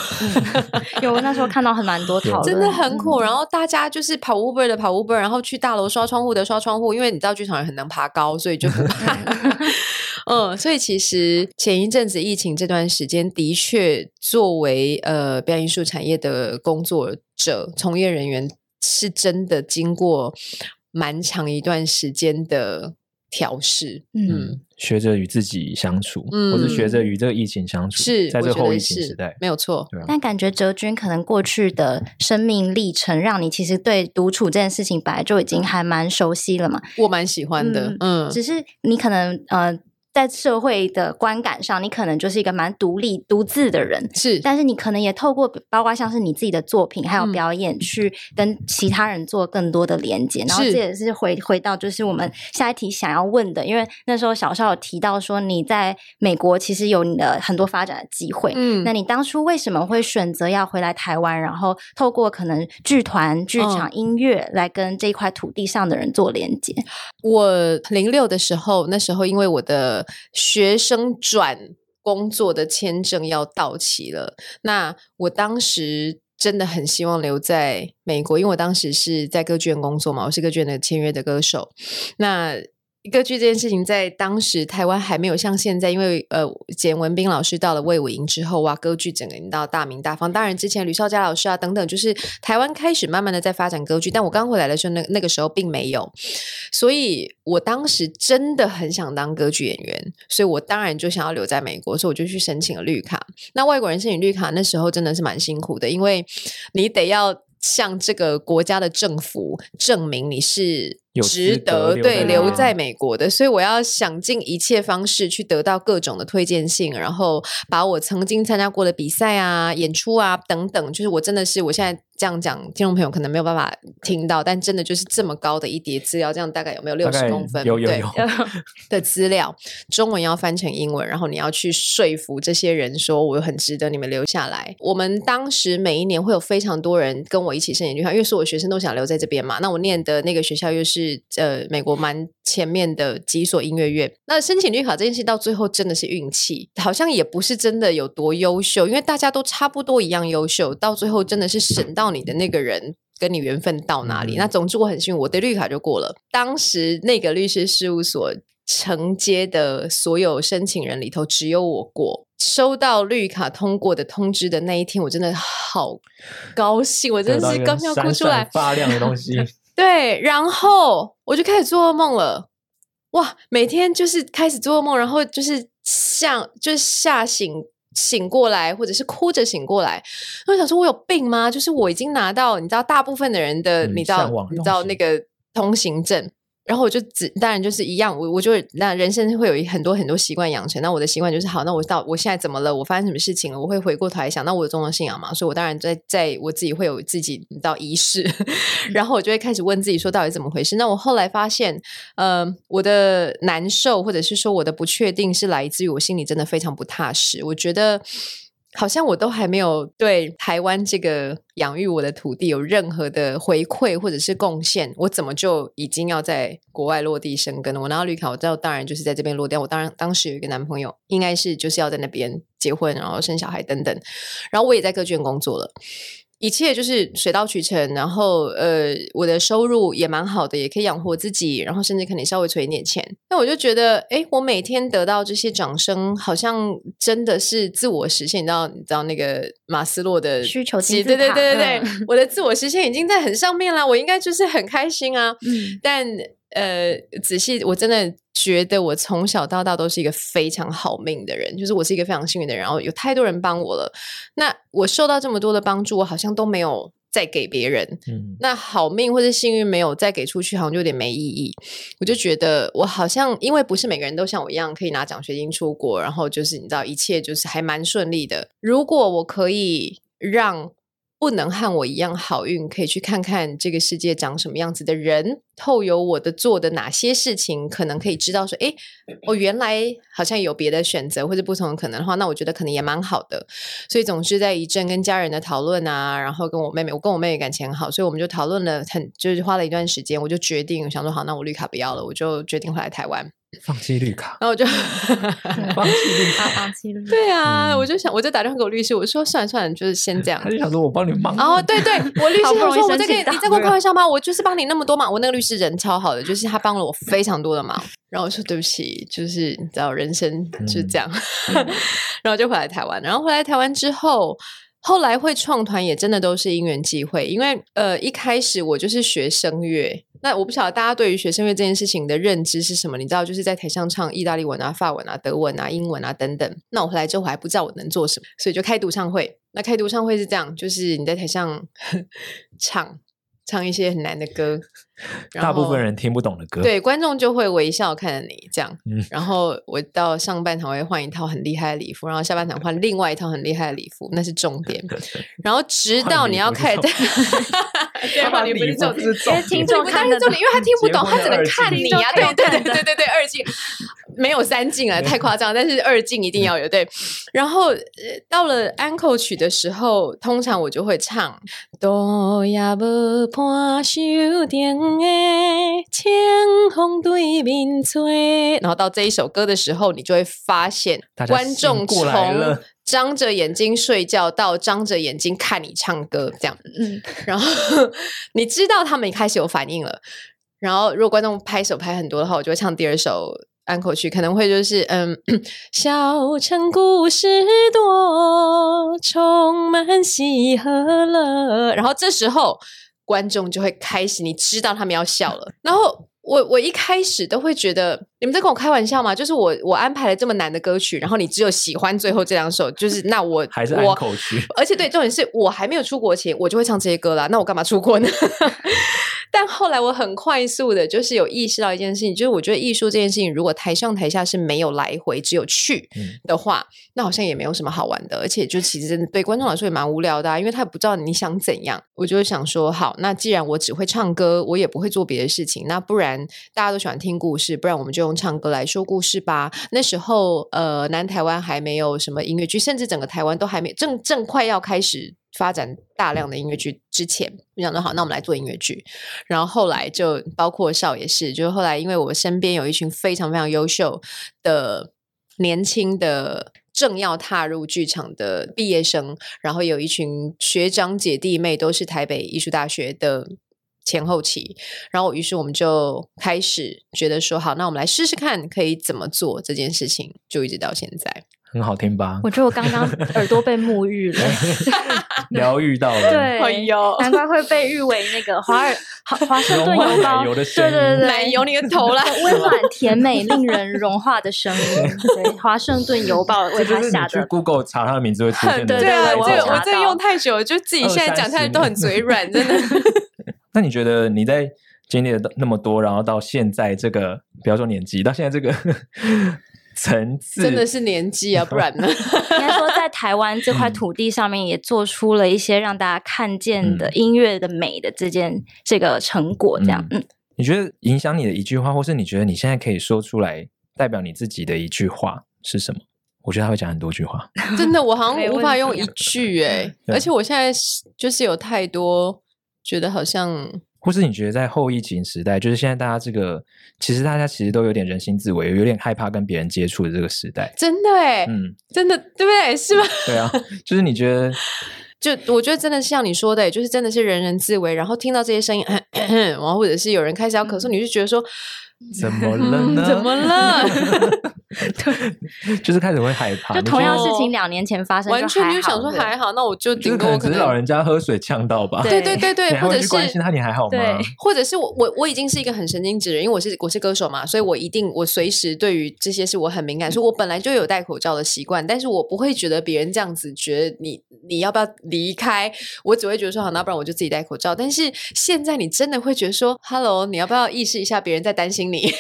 Speaker 2: 有我那时候看到很蛮多 讨论，
Speaker 3: 真的很苦。然后大家就是跑 Uber 的跑 Uber，然后去大楼刷窗户的刷窗户，因为你知道剧场人很能爬高，所以就不怕。嗯，所以其实前一阵子疫情这段时间，的确作为呃表演艺术产业的工作者、从业人员。是真的经过蛮长一段时间的调试，嗯，
Speaker 1: 学着与自己相处，嗯，或是学着与这个疫情相处，
Speaker 3: 是
Speaker 1: 在这个后疫情时代，
Speaker 3: 没有
Speaker 1: 错。啊，
Speaker 2: 但感觉哲君可能过去的生命历程，让你其实对独处这件事情本来就已经还蛮熟悉了嘛。
Speaker 3: 我蛮喜欢的，嗯，
Speaker 2: 嗯，只是你可能呃。在社会的观感上，你可能就是一个蛮独立、独自的人，
Speaker 3: 是。
Speaker 2: 但是你可能也透过，包括像是你自己的作品，还有表演，去跟其他人做更多的连接。嗯、然后这也是回回到，就是我们下一题想要问的，因为那时候小邵有提到说，你在美国其实有你的很多发展的机会。嗯，那你当初为什么会选择要回来台湾，然后透过可能剧团、剧场、音乐来跟这一块土地上的人做连接？
Speaker 3: 我零六的时候，那时候因为我的学生转工作的签证要到期了，那我当时真的很希望留在美国，因为我当时是在歌剧院工作嘛，我是歌剧院的签约的歌手，那。歌剧这件事情在当时台湾还没有像现在，因为呃，简文彬老师到了魏武营之后哇，歌剧整个人到大名大放。当然之前吕绍佳老师啊等等，就是台湾开始慢慢的在发展歌剧。但我刚回来的时候，那那个时候并没有，所以我当时真的很想当歌剧演员，所以我当然就想要留在美国，所以我就去申请了绿卡。那外国人申请绿卡那时候真的是蛮辛苦的，因为你得要向这个国家的政府证明你是。值得对留在美国的，所以我要想尽一切方式去得到各种的推荐信，然后把我曾经参加过的比赛啊、演出啊等等，就是我真的是我现在。这样讲，听众朋友可能没有办法听到，但真的就是这么高的一叠资料，这样大概有没有六十公分？
Speaker 1: 有有有
Speaker 3: 对 的资料，中文要翻成英文，然后你要去说服这些人说我很值得你们留下来。我们当时每一年会有非常多人跟我一起申请绿卡，因为所有学生都想留在这边嘛。那我念的那个学校又是呃美国蛮前面的几所音乐院。那申请绿卡这件事到最后真的是运气，好像也不是真的有多优秀，因为大家都差不多一样优秀，到最后真的是省到。你的那个人跟你缘分到哪里？嗯、那总之我很幸运，我的绿卡就过了。当时那个律师事务所承接的所有申请人里头，只有我过。收到绿卡通过的通知的那一天，我真的好高兴，我真的是刚要哭出来，
Speaker 1: 发亮的东西。
Speaker 3: 对，然后我就开始做噩梦了。哇，每天就是开始做噩梦，然后就是像就是吓醒。醒过来，或者是哭着醒过来，我想说，我有病吗？就是我已经拿到，你知道，大部分的人的，你知道，你知道那个通行证。然后我就只当然就是一样，我我就那人生会有很多很多习惯养成。那我的习惯就是好，那我到我现在怎么了？我发生什么事情了？我会回过头来想，那我有宗教信仰嘛？所以我当然在在我自己会有自己到仪式，然后我就会开始问自己说，到底怎么回事？那我后来发现，呃，我的难受或者是说我的不确定是来自于我心里真的非常不踏实。我觉得。好像我都还没有对台湾这个养育我的土地有任何的回馈或者是贡献，我怎么就已经要在国外落地生根了？我拿到绿卡，我知道当然就是在这边落地。我当然当时有一个男朋友，应该是就是要在那边结婚，然后生小孩等等。然后我也在各卷工作了。一切就是水到渠成，然后呃，我的收入也蛮好的，也可以养活自己，然后甚至可能稍微存一点钱。那我就觉得，哎，我每天得到这些掌声，好像真的是自我实现。你知道，你知道那个马斯洛的
Speaker 2: 需求
Speaker 3: 对对对对对，嗯、我的自我实现已经在很上面了，我应该就是很开心啊。嗯、但呃，仔细我真的觉得，我从小到大都是一个非常好命的人，就是我是一个非常幸运的人，然后有太多人帮我了。那我受到这么多的帮助，我好像都没有再给别人。嗯，那好命或者幸运没有再给出去，好像就有点没意义。我就觉得我好像，因为不是每个人都像我一样可以拿奖学金出国，然后就是你知道一切就是还蛮顺利的。如果我可以让。不能和我一样好运，可以去看看这个世界长什么样子的人，透由我的做的哪些事情，可能可以知道说，诶，我原来好像有别的选择或者不同的可能的话，那我觉得可能也蛮好的。所以总是在一阵跟家人的讨论啊，然后跟我妹妹，我跟我妹妹感情很好，所以我们就讨论了很，就是花了一段时间，我就决定想说，好，那我绿卡不要了，我就决定回来台湾。
Speaker 1: 放弃绿卡，
Speaker 3: 然后我就
Speaker 1: 放弃绿卡，
Speaker 2: 放弃绿卡。
Speaker 3: 对啊，我就想，我就打电话给我律师，我说算了算了，就是先这样。
Speaker 1: 他就想说我帮你忙。
Speaker 3: 哦，对对，我律师他说我在跟你，你在跟我开玩笑吗？我就是帮你那么多忙。我那个律师人超好的，就是他帮了我非常多的忙。然后我说对不起，就是你知道人生就是这样。然后就回来台湾，然后回来台湾之后。后来会创团也真的都是因缘际会，因为呃一开始我就是学声乐，那我不晓得大家对于学生乐这件事情的认知是什么？你知道就是在台上唱意大利文啊、法文啊、德文啊、英文啊等等。那我回来之后我还不知道我能做什么，所以就开独唱会。那开独唱会是这样，就是你在台上 唱。唱一些很难的歌，
Speaker 1: 大部分人听不懂的歌，
Speaker 3: 对，观众就会微笑看着你这样。嗯，然后我到上半场会换一套很厉害的礼服，然后下半场换另外一套很厉害的礼服，那是重点。然后直到你要开始，对，话你不是重点，因为听众看的重点，因为他听不懂，他只能看你啊。对对对对对对，二进没有三进啊，太夸张，但是二进一定要有。对，然后到了安扣曲的时候，通常我就会唱多呀不。看手顶的清风对面吹，然后到这一首歌的时候，你就会发现观众从张着眼睛睡觉到张着眼睛看你唱歌，这样，嗯，然后 你知道他们开始有反应了。然后如果观众拍手拍很多的话，我就会唱第二首安口曲，可能会就是嗯，小城故事多，充满喜和乐。然后这时候。观众就会开始，你知道他们要笑了。然后我我一开始都会觉得你们在跟我开玩笑吗？就是我我安排了这么难的歌曲，然后你只有喜欢最后这两首，就是那我
Speaker 1: 还是安口曲。
Speaker 3: 而且对，重点是我还没有出国前，我就会唱这些歌啦。那我干嘛出国呢？但后来我很快速的，就是有意识到一件事情，就是我觉得艺术这件事情，如果台上台下是没有来回，只有去的话，嗯、那好像也没有什么好玩的，而且就其实真的对观众来说也蛮无聊的，啊，因为他也不知道你想怎样。我就想说，好，那既然我只会唱歌，我也不会做别的事情，那不然大家都喜欢听故事，不然我们就用唱歌来说故事吧。那时候，呃，南台湾还没有什么音乐剧，甚至整个台湾都还没正正快要开始。发展大量的音乐剧之前，我想说好，那我们来做音乐剧。然后后来就包括少也是，就是后来因为我身边有一群非常非常优秀的年轻的正要踏入剧场的毕业生，然后有一群学长姐弟妹都是台北艺术大学的前后期，然后于是我们就开始觉得说好，那我们来试试看可以怎么做这件事情，就一直到现在。
Speaker 1: 很好听吧？
Speaker 2: 我觉得我刚刚 耳朵被沐浴了，
Speaker 1: 疗愈到了。
Speaker 2: 对，哎呦，难怪会被誉为那个华尔华盛顿邮报。
Speaker 1: 对
Speaker 2: 对对，
Speaker 3: 奶油你的头啦！
Speaker 2: 温暖甜美、令人融化的声音。对，华盛顿邮报为他下的。
Speaker 1: 去 Google 查他的名字会出现。
Speaker 3: 对啊，我我这用太久了，就自己现在讲下来都很嘴软，真的。
Speaker 1: 那你觉得你在经历了那么多，然后到现在这个，不要说年纪，到现在这个。层次
Speaker 3: 真的是年纪啊，不然呢？
Speaker 2: 应该说，在台湾这块土地上面，也做出了一些让大家看见的音乐的美的这件这个成果。这样，嗯，
Speaker 1: 你觉得影响你的一句话，或是你觉得你现在可以说出来代表你自己的一句话是什么？我觉得他会讲很多句话。
Speaker 3: 真的，我好像无法用一句哎、欸，而且我现在就是有太多觉得好像。
Speaker 1: 或是你觉得在后疫情时代，就是现在大家这个，其实大家其实都有点人心自危，有点害怕跟别人接触的这个时代，
Speaker 3: 真的哎，嗯，真的对不对？是吗？
Speaker 1: 对啊，就是你觉得
Speaker 3: 就我觉得真的像你说的，就是真的是人人自危，然后听到这些声音，然后或者是有人开始要咳嗽，你就觉得说。
Speaker 1: 怎么了呢？
Speaker 3: 怎么了？
Speaker 2: 对，
Speaker 1: 就是开始会害怕。
Speaker 2: 就同样事情两年前发生，
Speaker 3: 完全就想说还好，那我就顶多
Speaker 1: 可能老人家喝水呛到吧。
Speaker 3: 对对对对，或者是
Speaker 1: 关心他，你还好吗？
Speaker 3: 或者是我我我已经是一个很神经质的人，因为我是我是歌手嘛，所以我一定我随时对于这些事我很敏感，所以我本来就有戴口罩的习惯，但是我不会觉得别人这样子觉得你你要不要离开，我只会觉得说好，那不然我就自己戴口罩。但是现在你真的会觉得说，Hello，你要不要意识一下别人在担心你？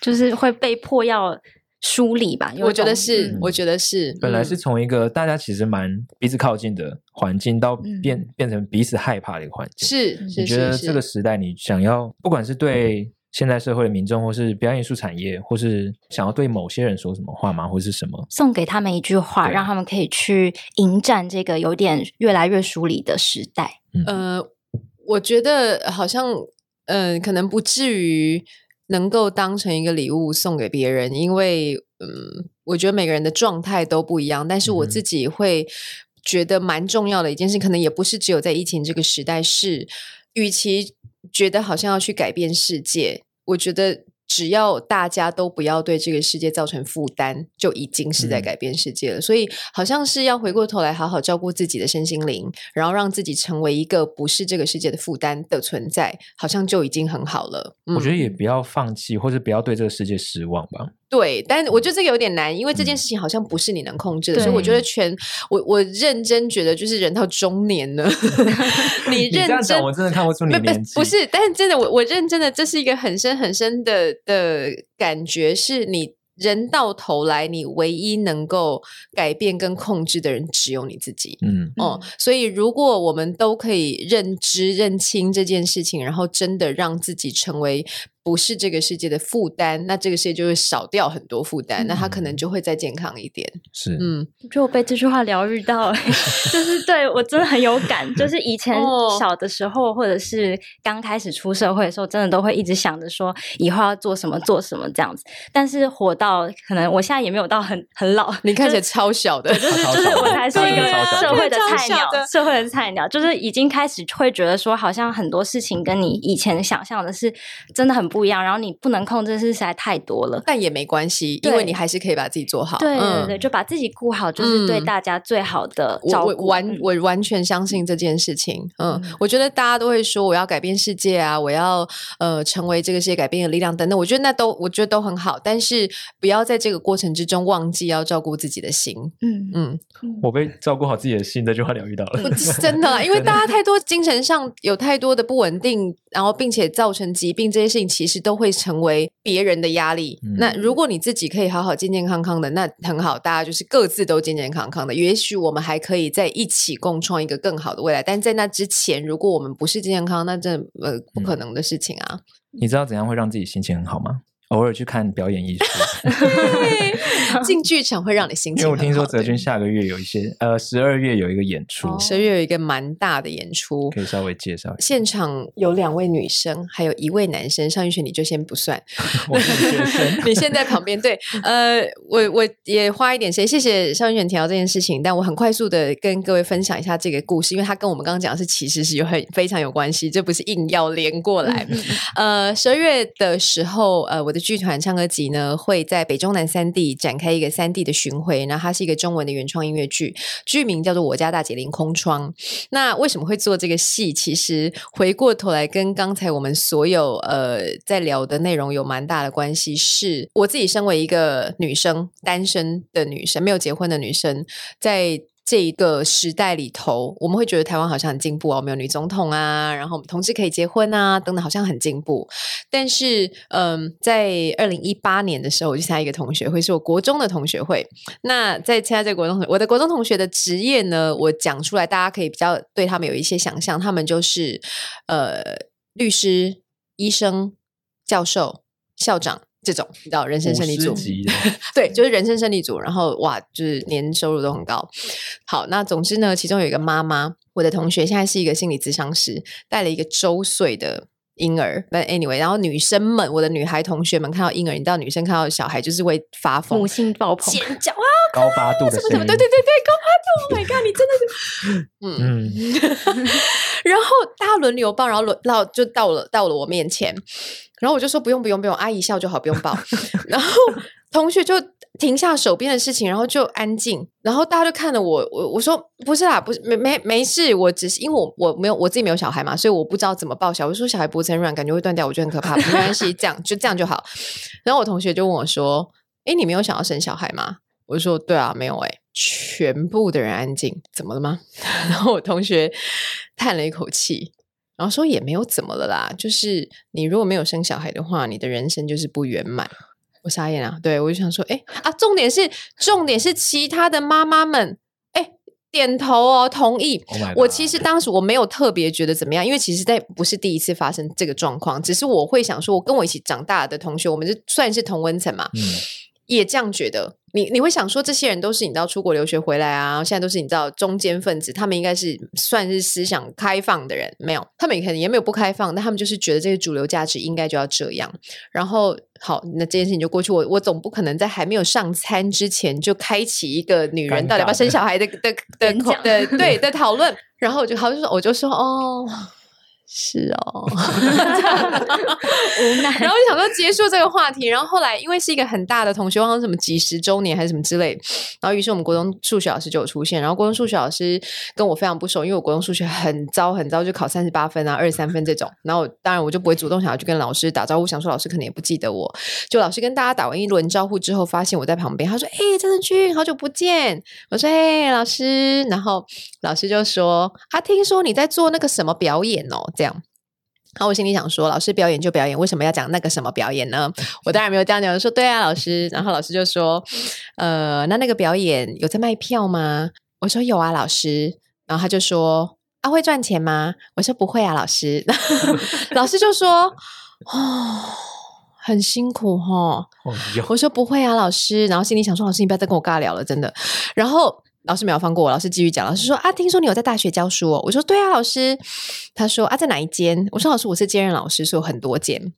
Speaker 2: 就是会被迫要疏离吧？
Speaker 3: 我觉得是，嗯、我觉得是。
Speaker 1: 本来是从一个大家其实蛮彼此靠近的环境，到变、嗯、变成彼此害怕的一个环境。
Speaker 3: 是，
Speaker 1: 你觉得这个时代，你想要不管是对现在社会的民众，或是表演艺术产业，或是想要对某些人说什么话吗？或是什么？送
Speaker 2: 给他们一句话，让他们可以去迎战这个有点越来越疏离的时代。
Speaker 3: 嗯、呃，我觉得好像。嗯、呃，可能不至于能够当成一个礼物送给别人，因为嗯，我觉得每个人的状态都不一样。但是我自己会觉得蛮重要的一件事，可能也不是只有在疫情这个时代，是与其觉得好像要去改变世界，我觉得。只要大家都不要对这个世界造成负担，就已经是在改变世界了。嗯、所以，好像是要回过头来好好照顾自己的身心灵，然后让自己成为一个不是这个世界的负担的存在，好像就已经很好了。
Speaker 1: 嗯、我觉得也不要放弃，或者不要对这个世界失望吧。
Speaker 3: 对，但我觉得这个有点难，因为这件事情好像不是你能控制的，嗯、所以我觉得全我我认真觉得，就是人到中年了，你认真，
Speaker 1: 我真的看不出你年纪，
Speaker 3: 不是，但是真的，我我认真的，这是一个很深很深的的感觉，是你。人到头来，你唯一能够改变跟控制的人只有你自己。嗯，哦，所以如果我们都可以认知、认清这件事情，然后真的让自己成为。不是这个世界的负担，那这个世界就会少掉很多负担，嗯、那他可能就会再健康一点。
Speaker 1: 是，
Speaker 3: 嗯，
Speaker 2: 就我被这句话疗愈到，就是对我真的很有感。就是以前小的时候，哦、或者是刚开始出社会的时候，真的都会一直想着说以后要做什么做什么这样子。但是活到可能我现在也没有到很很老，
Speaker 3: 你看起来超小的，
Speaker 2: 就是就是我才是一个社会的菜鸟，社会的菜鸟，就是已经开始会觉得说，好像很多事情跟你以前想象的是真的很。不一样，然后你不能控制的事实在太多了，
Speaker 3: 但也没关系，因为你还是可以把自己做好。
Speaker 2: 对对对，就把自己顾好，就是对大家最好的照顾。
Speaker 3: 我完我完全相信这件事情。嗯，我觉得大家都会说我要改变世界啊，我要呃成为这个世界改变的力量等等。我觉得那都我觉得都很好，但是不要在这个过程之中忘记要照顾自己的心。嗯
Speaker 1: 嗯，我被照顾好自己的心这句话疗愈到了，
Speaker 3: 真的，因为大家太多精神上有太多的不稳定，然后并且造成疾病这些事情。其实都会成为别人的压力。嗯、那如果你自己可以好好健健康康的，那很好，大家就是各自都健健康康的。也许我们还可以在一起共创一个更好的未来。但在那之前，如果我们不是健健康，那这呃不可能的事情啊。
Speaker 1: 你知道怎样会让自己心情很好吗？偶尔去看表演艺术，
Speaker 3: 进剧场会让你心情。
Speaker 1: 因为我听说泽君下个月有一些，呃，十二月有一个演出，
Speaker 3: 十二月有一个蛮大的演出，
Speaker 1: 可以稍微介绍一下。
Speaker 3: 现场有两位女生，还有一位男生。尚玉璇，你就先不算，
Speaker 1: 我是学生，
Speaker 3: 你现在旁边。对，呃，我我也花一点时间，谢谢尚玉璇提到这件事情，但我很快速的跟各位分享一下这个故事，因为他跟我们刚刚讲的是其实是有很非常有关系，这不是硬要连过来。呃，十二月的时候，呃，我的。剧团唱歌集呢，会在北中南三地展开一个三地的巡回。那它是一个中文的原创音乐剧，剧名叫做《我家大姐临空窗》。那为什么会做这个戏？其实回过头来跟刚才我们所有呃在聊的内容有蛮大的关系。是我自己身为一个女生，单身的女生，没有结婚的女生，在。这一个时代里头，我们会觉得台湾好像很进步哦，我们有女总统啊，然后我们同志可以结婚啊，等等，好像很进步。但是，嗯，在二零一八年的时候，我去参加一个同学会，是我国中的同学会。那在参加这个国中，我的国中同学的职业呢，我讲出来，大家可以比较对他们有一些想象，他们就是呃，律师、医生、教授、校长。这种你知道人生胜利组，对，就是人生胜利组。然后哇，就是年收入都很高。好，那总之呢，其中有一个妈妈，我的同学现在是一个心理咨商师，带了一个周岁的婴儿，但 anyway，然后女生们，我的女孩同学们看到婴儿，你知道女生看到小孩就是会发疯，
Speaker 2: 母性爆棚，
Speaker 3: 尖叫啊，
Speaker 1: 高八度
Speaker 3: 什么什么，对对对对，高八度，Oh my god，你真的是，嗯，然后大家轮流抱，然后轮到就到了到了我面前，然后我就说不用不用不用，阿姨笑就好，不用抱，然后同学就。停下手边的事情，然后就安静，然后大家就看着我，我我说不是啦，不是没没没事，我只是因为我我没有我自己没有小孩嘛，所以我不知道怎么抱小孩。我说小孩脖子很软，感觉会断掉，我觉得很可怕，没关系，这样就这样就好。然后我同学就问我说：“诶，你没有想要生小孩吗？”我说：“对啊，没有。”诶，全部的人安静，怎么了吗？然后我同学叹了一口气，然后说：“也没有怎么了啦，就是你如果没有生小孩的话，你的人生就是不圆满。”我傻眼啊！对，我就想说，哎啊，重点是重点是其他的妈妈们，哎，点头哦，同意。Oh、我其实当时我没有特别觉得怎么样，因为其实在不是第一次发生这个状况，只是我会想说，我跟我一起长大的同学，我们就算是同温层嘛。嗯也这样觉得，你你会想说，这些人都是你知道出国留学回来啊，现在都是你知道中间分子，他们应该是算是思想开放的人，没有，他们可能也没有不开放，但他们就是觉得这个主流价值应该就要这样。然后好，那这件事情就过去，我我总不可能在还没有上餐之前就开启一个女人到底要不要生小孩的的的的，的，的 对的讨论，然后我就好像说，我就说哦。是哦，无奈。然后就想说结束这个话题，然后后来因为是一个很大的同学，忘了什么几十周年还是什么之类，然后于是我们国中数学老师就有出现，然后国中数学老师跟我非常不熟，因为我国中数学很糟很糟，就考三十八分啊、二十三分这种，然后当然我就不会主动想要去跟老师打招呼，想说老师可能也不记得我，就老师跟大家打完一轮招呼之后，发现我在旁边，他说：“哎，张振军，好久不见。”我说：“哎，老师。”然后老师就说：“啊，听说你在做那个什么表演哦。”这样，然后我心里想说，老师表演就表演，为什么要讲那个什么表演呢？我当然没有这样讲，我说对啊，老师。然后老师就说，呃，那那个表演有在卖票吗？我说有啊，老师。然后他就说，啊，会赚钱吗？我说不会啊，老师。老师就说，哦，很辛苦哦。我说不会啊，老师。然后心里想说，老师你不要再跟我尬聊了，真的。然后。老师没有放过我，老师继续讲。老师说：“啊，听说你有在大学教书哦。”我说：“对啊，老师。”他说：“啊，在哪一间？”我说：“老师，我是兼任老师，所以有很多间。”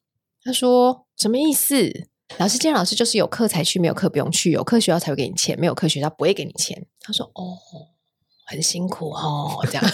Speaker 3: 他说：“什么意思？”老师，兼任老师就是有课才去，没有课不用去，有课学校才会给你钱，没有课学校不会给你钱。他说：“哦，很辛苦哦。”这样，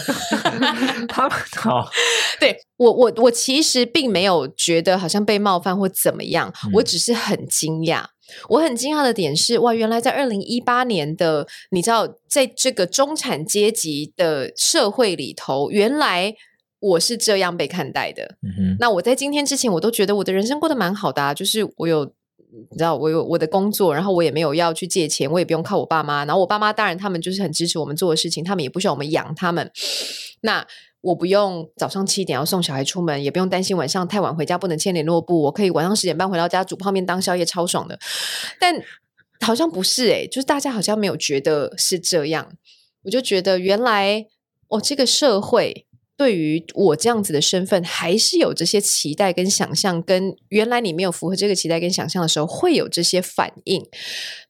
Speaker 1: 他 好，
Speaker 3: 对我，我，我其实并没有觉得好像被冒犯或怎么样，嗯、我只是很惊讶。我很惊讶的点是，哇，原来在二零一八年的，你知道，在这个中产阶级的社会里头，原来我是这样被看待的。嗯哼。那我在今天之前，我都觉得我的人生过得蛮好的啊，就是我有，你知道，我有我的工作，然后我也没有要去借钱，我也不用靠我爸妈，然后我爸妈当然他们就是很支持我们做的事情，他们也不需要我们养他们。那我不用早上七点要送小孩出门，也不用担心晚上太晚回家不能牵联络簿。我可以晚上十点半回到家煮泡面当宵夜，超爽的。但好像不是诶，就是大家好像没有觉得是这样。我就觉得原来哦，这个社会。对于我这样子的身份，还是有这些期待跟想象，跟原来你没有符合这个期待跟想象的时候，会有这些反应。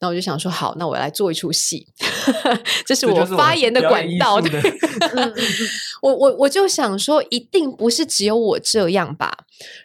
Speaker 3: 那我就想说，好，那我来做一出戏，这是我发言的管道。对，我我我就想说，一定不是只有我这样吧。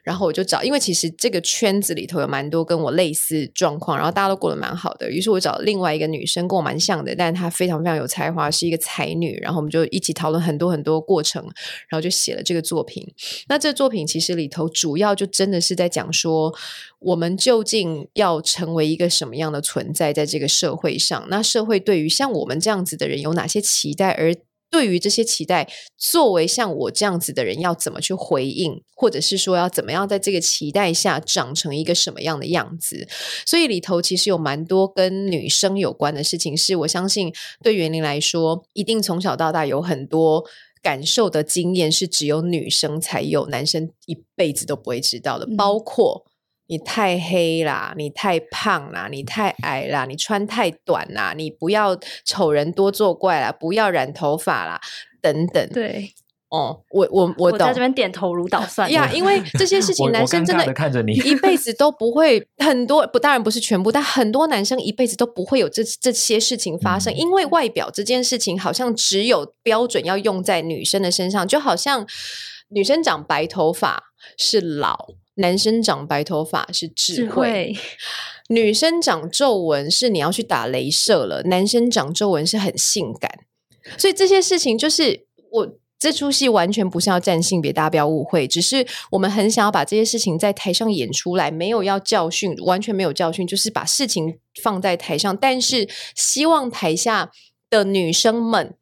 Speaker 3: 然后我就找，因为其实这个圈子里头有蛮多跟我类似状况，然后大家都过得蛮好的。于是我找另外一个女生，跟我蛮像的，但是她非常非常有才华，是一个才女。然后我们就一起讨论很多很多过程。然后就写了这个作品。那这作品其实里头主要就真的是在讲说，我们究竟要成为一个什么样的存在，在这个社会上？那社会对于像我们这样子的人有哪些期待？而对于这些期待，作为像我这样子的人，要怎么去回应？或者是说，要怎么样在这个期待下长成一个什么样的样子？所以里头其实有蛮多跟女生有关的事情，是我相信对园林来说，一定从小到大有很多。感受的经验是只有女生才有，男生一辈子都不会知道的。包括你太黑啦，你太胖啦，你太矮啦，你穿太短啦，你不要丑人多作怪啦，不要染头发啦，等等。
Speaker 2: 对。
Speaker 3: 哦，我我我懂，
Speaker 2: 我在这边点头如捣 蒜
Speaker 3: 呀，因为这些事 情男生真的
Speaker 1: 看着你
Speaker 3: 一辈子都不会很多不，当然不是全部，但很多男生一辈子都不会有这这些事情发生，嗯，因为外表这件事情好像只有标准要用在女生的身上，就好像女生长白头发。是老，男生长白头发是智慧，
Speaker 2: 智 慧
Speaker 3: 女生长皱纹是你要去打雷射了，男生长皱纹是很性感。所以这些事情就是我。这出戏完全不是要站性别，大家不要误会。只是我们很想要把这些事情在台上演出来，没有要教训，完全没有教训，就是把事情放在台上。但是希望台下的女生们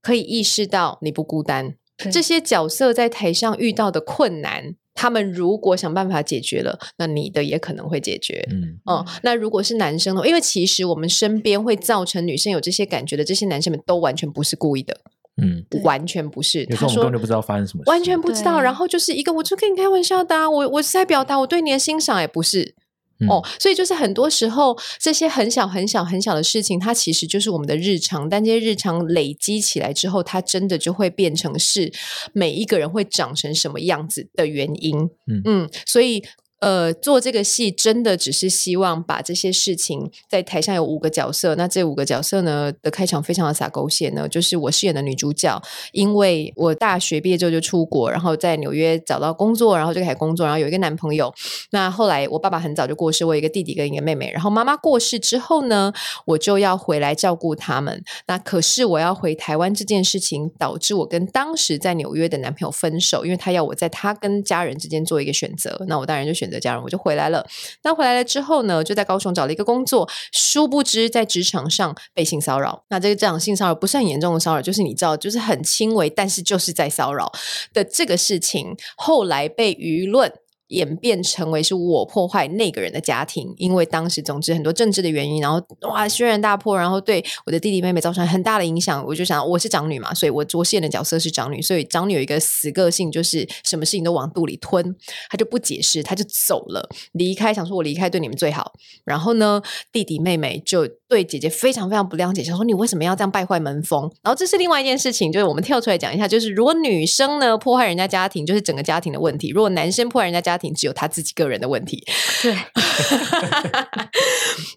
Speaker 3: 可以意识到你不孤单。这些角色在台上遇到的困难，他们如果想办法解决了，那你的也可能会解决。嗯，哦，那如果是男生的话？因为其实我们身边会造成女生有这些感觉的这些男生们，都完全不是故意的。嗯，完全不是。
Speaker 1: 他说我根本就不知道发生什么事，
Speaker 3: 完全不知道。然后就是一个，我就跟你开玩笑的啊，我我是在表达我对你的欣赏，也不是、嗯、哦。所以就是很多时候这些很小很小很小的事情，它其实就是我们的日常。但这些日常累积起来之后，它真的就会变成是每一个人会长成什么样子的原因。嗯嗯，所以。呃，做这个戏真的只是希望把这些事情在台上有五个角色，那这五个角色呢的开场非常的洒狗血呢，就是我饰演的女主角，因为我大学毕业之后就出国，然后在纽约找到工作，然后就开始工作，然后有一个男朋友。那后来我爸爸很早就过世，我有一个弟弟跟一个妹妹，然后妈妈过世之后呢，我就要回来照顾他们。那可是我要回台湾这件事情，导致我跟当时在纽约的男朋友分手，因为他要我在他跟家人之间做一个选择，那我当然就选。的家人，我就回来了。那回来了之后呢，就在高雄找了一个工作。殊不知在职场上被性骚扰。那这个这样性骚扰不是很严重的骚扰，就是你知道，就是很轻微，但是就是在骚扰的这个事情，后来被舆论。演变成为是我破坏那个人的家庭，因为当时总之很多政治的原因，然后哇轩然大波，然后对我的弟弟妹妹造成很大的影响。我就想我是长女嘛，所以我我饰演的角色是长女，所以长女有一个死个性，就是什么事情都往肚里吞，她就不解释，她就走了，离开，想说我离开对你们最好。然后呢，弟弟妹妹就对姐姐非常非常不谅解，想说你为什么要这样败坏门风？然后这是另外一件事情，就是我们跳出来讲一下，就是如果女生呢破坏人家家庭，就是整个家庭的问题；如果男生破坏人家家庭，只有他自己个人的问题，对，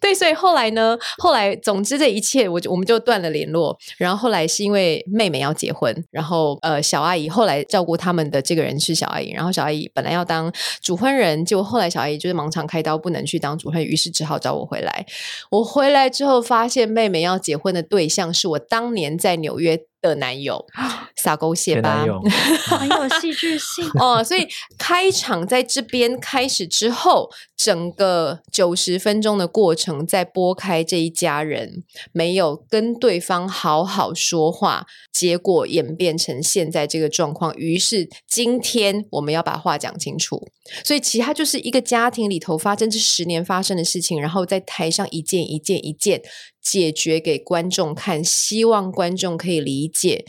Speaker 3: 对，所以后来呢，后来总之这一切，我就我们就断了联络。然后后来是因为妹妹要结婚，然后呃小阿姨后来照顾他们的这个人是小阿姨，然后小阿姨本来要当主婚人，结果后来小阿姨就是盲肠开刀不能去当主婚，于是只好找我回来。我回来之后发现妹妹要结婚的对象是我当年在纽约的男友，撒狗血吧，
Speaker 2: 很有戏剧性
Speaker 3: 哦。所以开场在这边开始之后，整个九十分钟的过程，在拨开这一家人没有跟对方好好说话，结果演变成现在这个状况。于是今天我们要把话讲清楚。所以其他就是一个家庭里头发生这十年发生的事情，然后在台上一件一件一件解决给观众看，希望观众可以理解。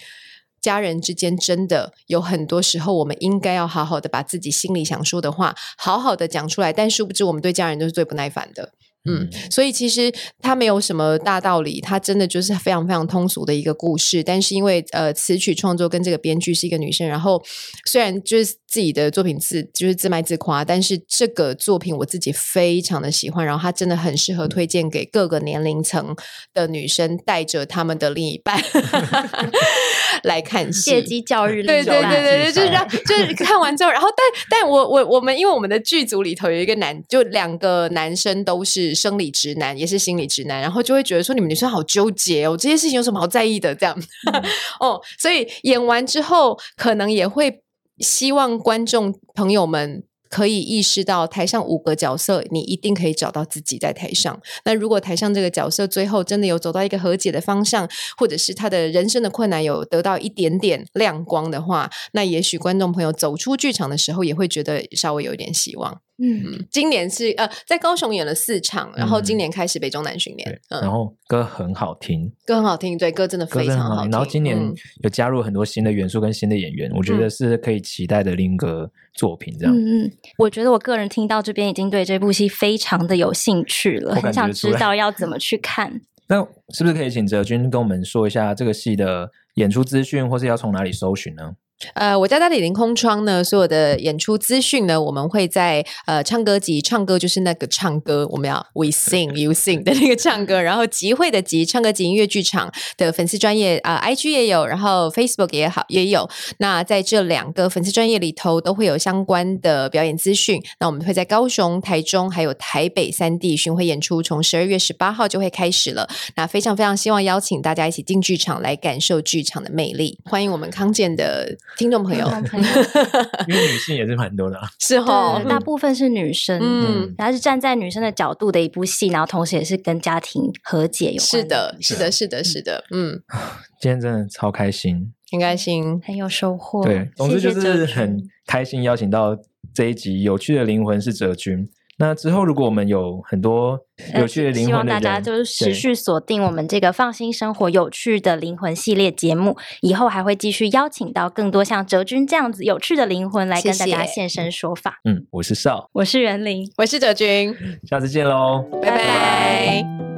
Speaker 3: 家人之间真的有很多时候，我们应该要好好的把自己心里想说的话好好的讲出来，但殊不知我们对家人都是最不耐烦的。嗯，所以其实它没有什么大道理，它真的就是非常非常通俗的一个故事。但是因为呃，词曲创作跟这个编剧是一个女生，然后虽然就是自己的作品自就是自卖自夸，但是这个作品我自己非常的喜欢，然后它真的很适合推荐给各个年龄层的女生，带着他们的另一半 来看戏，
Speaker 2: 借机教育。
Speaker 3: 对对对对对，就是让就是看完之后，然后但但我我我们因为我们的剧组里头有一个男，就两个男生都是。生理直男也是心理直男，然后就会觉得说，你们女生好纠结哦，这些事情有什么好在意的？这样、嗯、哦，所以演完之后，可能也会希望观众朋友们可以意识到，台上五个角色，你一定可以找到自己在台上。那如果台上这个角色最后真的有走到一个和解的方向，或者是他的人生的困难有得到一点点亮光的话，那也许观众朋友走出剧场的时候，也会觉得稍微有一点希望。嗯，今年是呃，在高雄演了四场，然后今年开始北中南巡演，
Speaker 1: 然后歌很好听，
Speaker 3: 歌很好听，对，歌真的非常好听。
Speaker 1: 然后今年有加入很多新的元素跟新的演员，我觉得是可以期待的另一个作品。这样，
Speaker 2: 嗯嗯，我觉得我个人听到这边已经对这部戏非常的有兴趣了，很想知道要怎么去看。
Speaker 1: 那是不是可以请哲君跟我们说一下这个戏的演出资讯，或是要从哪里搜寻呢？
Speaker 3: 呃，我家家里凌空窗呢，所有的演出资讯呢，我们会在呃唱歌集，唱歌就是那个唱歌，我们要 we sing you sing 的那个唱歌，然后集会的集，唱歌集音乐剧场的粉丝专业啊、IG 也有，然后 Facebook 也好也有。那在这两个粉丝专业里头，都会有相关的表演资讯。那我们会在高雄、台中还有台北三地巡回演出，从十二月十八号就会开始了。那非常非常希望邀请大家一起进剧场来感受剧场的魅力。欢迎我们康健的。听众朋友，
Speaker 1: 因为女性也是蛮多的，
Speaker 3: 是哦，
Speaker 2: 大部分是女生，嗯，然后是站在女生的角度的一部戏，然后同时也是跟家庭和解有关。
Speaker 3: 是的，是的，是的，是的，嗯，
Speaker 1: 今天真的超开心，
Speaker 3: 很开心，
Speaker 2: 很有收获。
Speaker 1: 对，总之就是很开心，邀请到这一集有趣的灵魂是哲君。那之后，如果我们有很多有趣的灵魂希望
Speaker 2: 大家就是持续锁定我们这个放心生活有趣的灵魂系列节目，以后还会继续邀请到更多像哲君这样子有趣的灵魂来跟大家现身说法。
Speaker 1: 谢谢。嗯，我是邵，
Speaker 2: 我是袁林，
Speaker 3: 我是哲君，
Speaker 1: 下次见喽，
Speaker 3: 拜拜。拜拜。